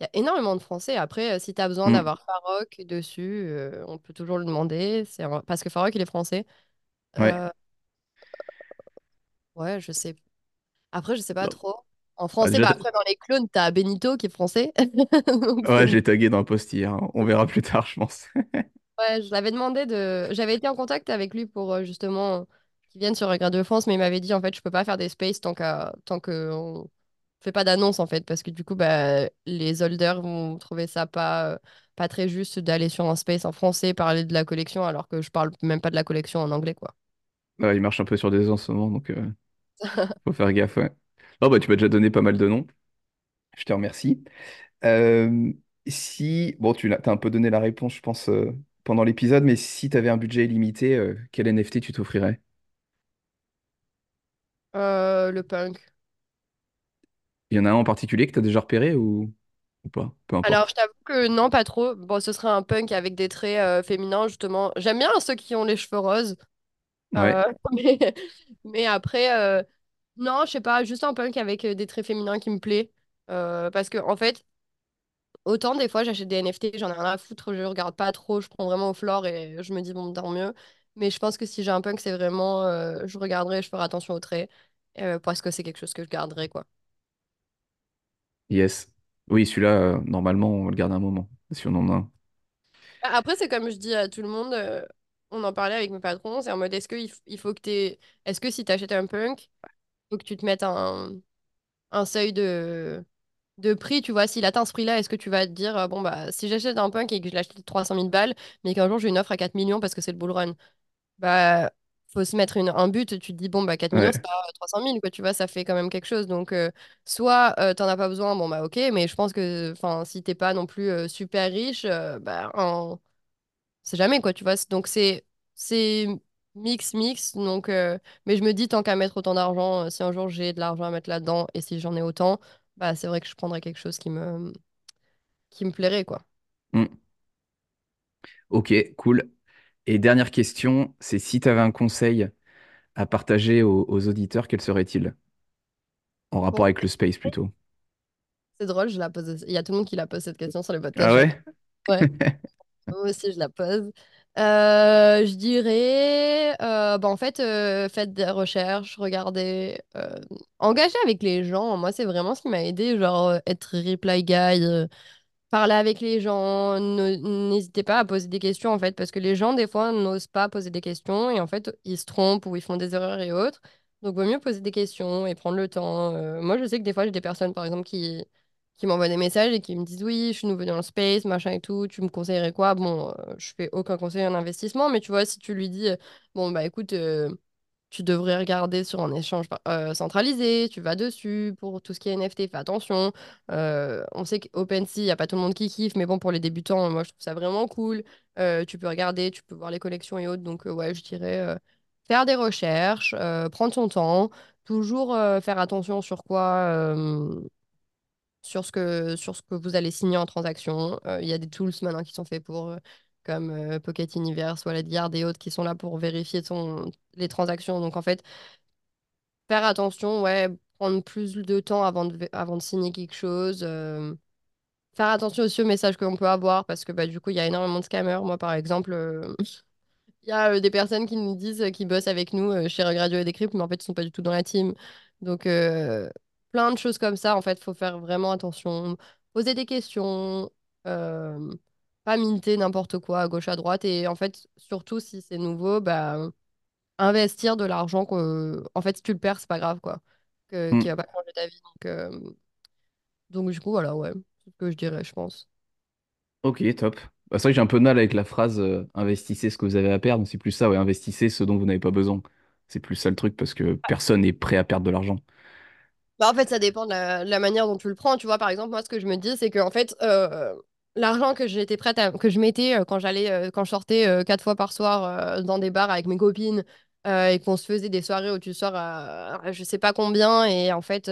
Il y a énormément de Français. Après, euh, si tu as besoin Hmm. d'avoir Farok dessus, euh, on peut toujours le demander. C'est un- Parce que Farok, il est français. Ouais. Euh, ouais, je sais. Après, je sais pas Bah, trop. En bah, français, bah t'as- après, dans les clones, tu as Benito qui est français. Donc, ouais, j'ai tagué dans un post hier. hein. On verra plus tard, je pense. Ouais, je l'avais demandé de. J'avais été en contact avec lui pour euh, justement qu'il vienne sur Regret de France, mais il m'avait dit en fait je peux pas faire des spaces tant qu'à tant que on fait pas d'annonce en fait, parce que du coup bah les holders vont trouver ça pas euh, pas très juste d'aller sur un space en français parler de la collection alors que je parle même pas de la collection en anglais quoi. Ouais, il marche un peu sur des en ce moment, donc euh, faut faire gaffe, ouais. Oh, bah, tu m'as déjà donné pas mal de noms. Je te remercie. Euh, si, bon, tu l'as, t'as un peu donné la réponse, je pense, euh, pendant l'épisode, mais si tu avais un budget illimité, euh, quel NFT tu t'offrirais? Euh, le punk. Il y en a un en particulier que tu as déjà repéré ou, ou pas? Peu Alors, importe. je t'avoue que non, pas trop. Bon, ce serait un punk avec des traits euh, féminins, justement. J'aime bien ceux qui ont les cheveux roses. Ouais, Euh, mais, mais après, euh, non, je sais pas, juste un punk avec euh, des traits féminins qui me plaît. Euh, parce que, en fait, autant des fois j'achète des NFT, j'en ai rien à foutre, je regarde pas trop, je prends vraiment au floor et je me dis, bon, tant mieux. Mais je pense que si j'ai un punk, c'est vraiment, euh, je regarderai, je ferai attention aux traits, parce que c'est quelque chose que je garderai, quoi. yes. Oui, celui-là, euh, normalement, on le garde un moment, si on en a un. Après, c'est comme je dis à tout le monde, euh, on en parlait avec mes patrons, c'est en mode, est-ce que il, f- il faut que t'aies... Est-ce que si t'achètes un punk, faut que tu te mettes un, un seuil de de prix, tu vois, s'il atteint ce prix-là, est-ce que tu vas te dire, euh, bon, bah, si j'achète un punk et que je l'achète 300 000 balles, mais qu'un jour j'ai une offre à 4 millions parce que c'est le bull run, bah, faut se mettre une- un but, tu te dis, bon, bah, 4 millions, c'est pas euh, 300 000, quoi, tu vois, ça fait quand même quelque chose. Donc, euh, soit euh, t'en as pas besoin, bon, bah, ok, mais je pense que, enfin, si t'es pas non plus super riche, bah, un- c'est jamais, quoi, tu vois. Donc, c'est c'est mix, mix, donc, euh, mais je me dis, tant qu'à mettre autant d'argent, euh, si un jour j'ai de l'argent à mettre là-dedans, et si j'en ai autant, bah, c'est vrai que je prendrais quelque chose qui me qui me plairait, quoi. Hmm. Ok, cool. Et dernière question, c'est si tu avais un conseil à partager aux, aux auditeurs, quel serait-il? En Bon, rapport avec le space plutôt. c'est drôle, je la pose. aussi- Il y a tout le monde qui la pose cette question sur les podcasts. Ah Je... ouais? Ouais, moi aussi je la pose. Euh, je dirais, euh, bah, en fait, euh, faites des recherches, regardez, engagez avec les gens. Moi, c'est vraiment ce qui m'a aidé, genre être reply guy, parler avec les gens. N'hésitez pas à poser des questions, en fait, parce que les gens, des fois, n'osent pas poser des questions et en fait, ils se trompent ou ils font des erreurs et autres. Donc, vaut mieux poser des questions et prendre le temps. Moi, je sais que des fois, j'ai des personnes, par exemple, qui, qui m'envoient des messages et qui me disent, oui, je suis nouveau dans le space, machin et tout, tu me conseillerais quoi? Bon, euh, je fais aucun conseil en investissement, mais tu vois, si tu lui dis, euh, bon, bah écoute, euh, tu devrais regarder sur un échange centralisé, tu vas dessus pour tout ce qui est NFT, fais attention. On sait qu'OpenSea, il n'y a pas tout le monde qui kiffe, mais bon, pour les débutants, moi, je trouve ça vraiment cool. Tu peux regarder, tu peux voir les collections et autres. Donc, ouais, je dirais faire des recherches, prendre son temps, toujours faire attention sur quoi, sur ce que, sur ce que vous allez signer en transaction. Euh, Il y a des tools maintenant qui sont faits pour, euh, comme euh, Pocket Universe, Wallet Guard et autres, qui sont là pour vérifier ton, les transactions. Donc, en fait, faire attention, ouais, prendre plus de temps avant de, avant de signer quelque chose. euh, Faire attention aussi aux messages que l'on peut avoir parce que bah, du coup, il y a énormément de scammers. Moi, par exemple, il y a des personnes qui nous disent qu'ils bossent avec nous chez Regradio et Decrypt, mais en fait, ils sont pas du tout dans la team. Donc, plein de choses comme ça, en fait, faut faire vraiment attention. Poser des questions, euh, pas minter n'importe quoi à gauche, à droite. Et en fait, surtout si c'est nouveau, bah, investir de l'argent. que- En fait, si tu le perds, c'est pas grave, quoi. Que, qui va pas changer ta vie. Donc, euh, donc du coup, voilà, ouais. C'est ce que je dirais, je pense. Ok, top. Bah, c'est vrai que j'ai un peu de mal avec la phrase euh, investissez ce que vous avez à perdre. C'est plus ça, ouais, investissez ce dont vous n'avez pas besoin. C'est plus ça le truc parce que personne n'est prêt à perdre de l'argent. Bah, en fait, ça dépend de la, de la manière dont tu le prends. Tu vois, par exemple, moi, ce que je me dis, c'est que en fait, euh, l'argent que j'étais prête à, que je mettais euh, quand j'allais, euh, quand je sortais quatre fois par soir dans des bars avec mes copines et qu'on se faisait des soirées où tu sors à, je sais pas combien et en fait,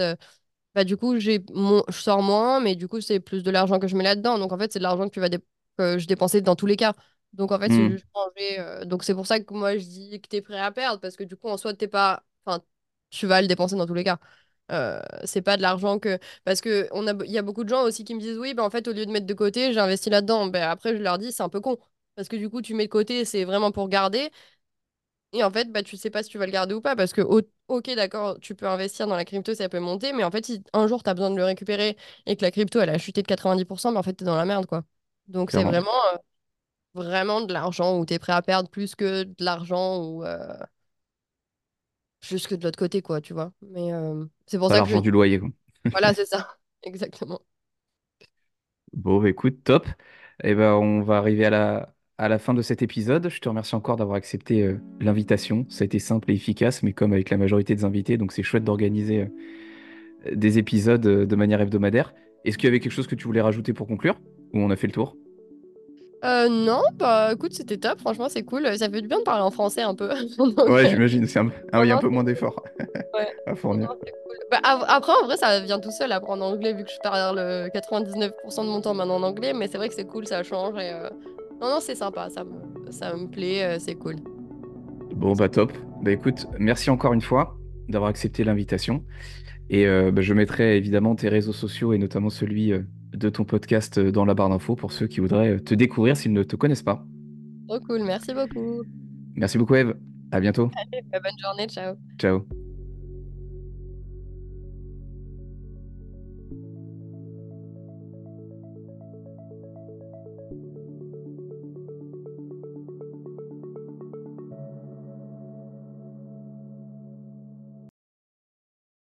bah du coup, j'ai mon, je sors moins, mais du coup, c'est plus de l'argent que je mets là-dedans. Donc en fait, c'est de l'argent que tu vas dé- que je dépensais dans tous les cas. Donc en fait, c'est Hmm. juste changer. donc c'est pour ça que moi, je dis que tu es prêt à perdre parce que du coup, en soi, t'es pas. Enfin, tu vas le dépenser dans tous les cas. Euh, c'est pas de l'argent que. Parce que on a... y a beaucoup de gens aussi qui me disent oui, ben en fait, au lieu de mettre de côté, j'ai investi là-dedans. Ben, après, je leur dis, c'est un peu con. Parce que du coup, tu mets de côté, c'est vraiment pour garder. Et en fait, bah, tu sais pas si tu vas le garder ou pas. Parce que, ok, d'accord, tu peux investir dans la crypto, ça peut monter. Mais en fait, si un jour, tu as besoin de le récupérer et que la crypto, elle a chuté de 90%, mais en fait, tu es dans la merde, quoi. Donc, c'est vraiment, euh, vraiment de l'argent où tu es prêt à perdre plus que de l'argent ou euh, juste que de l'autre côté, quoi, tu vois. Mais euh, c'est pour Pas ça que je du loyer, quoi. Voilà, c'est ça. Exactement. Bon, bah, écoute, top. Et ben, on va arriver à la, à la fin de cet épisode. Je te remercie encore d'avoir accepté euh, l'invitation. Ça a été simple et efficace, mais comme avec la majorité des invités, donc c'est chouette d'organiser euh, des épisodes euh, de manière hebdomadaire. Est-ce qu'il y avait quelque chose que tu voulais rajouter pour conclure? Ou on a fait le tour? Euh, non, bah écoute, c'était top, franchement, c'est cool. Ça fait du bien de parler en français un peu. Donc, Ouais, j'imagine. C'est un... Ah oui, un peu moins d'efforts Ouais. à fournir. non, c'est cool. Bah, après, en vrai, ça vient tout seul apprendre anglais, vu que je parle 99% de mon temps maintenant en anglais, mais c'est vrai que c'est cool, ça change. Et, euh, Non, non, c'est sympa, ça me, ça me plaît, euh, c'est cool. Bon, bah top. Bah écoute, merci encore une fois d'avoir accepté l'invitation. Et euh, bah, je mettrai évidemment tes réseaux sociaux et notamment celui de ton podcast euh, dans la barre d'infos pour ceux qui voudraient euh, te découvrir s'ils ne te connaissent pas. Trop cool, merci beaucoup. Merci beaucoup, Eve. À bientôt. Bah, bonne journée, ciao. Ciao.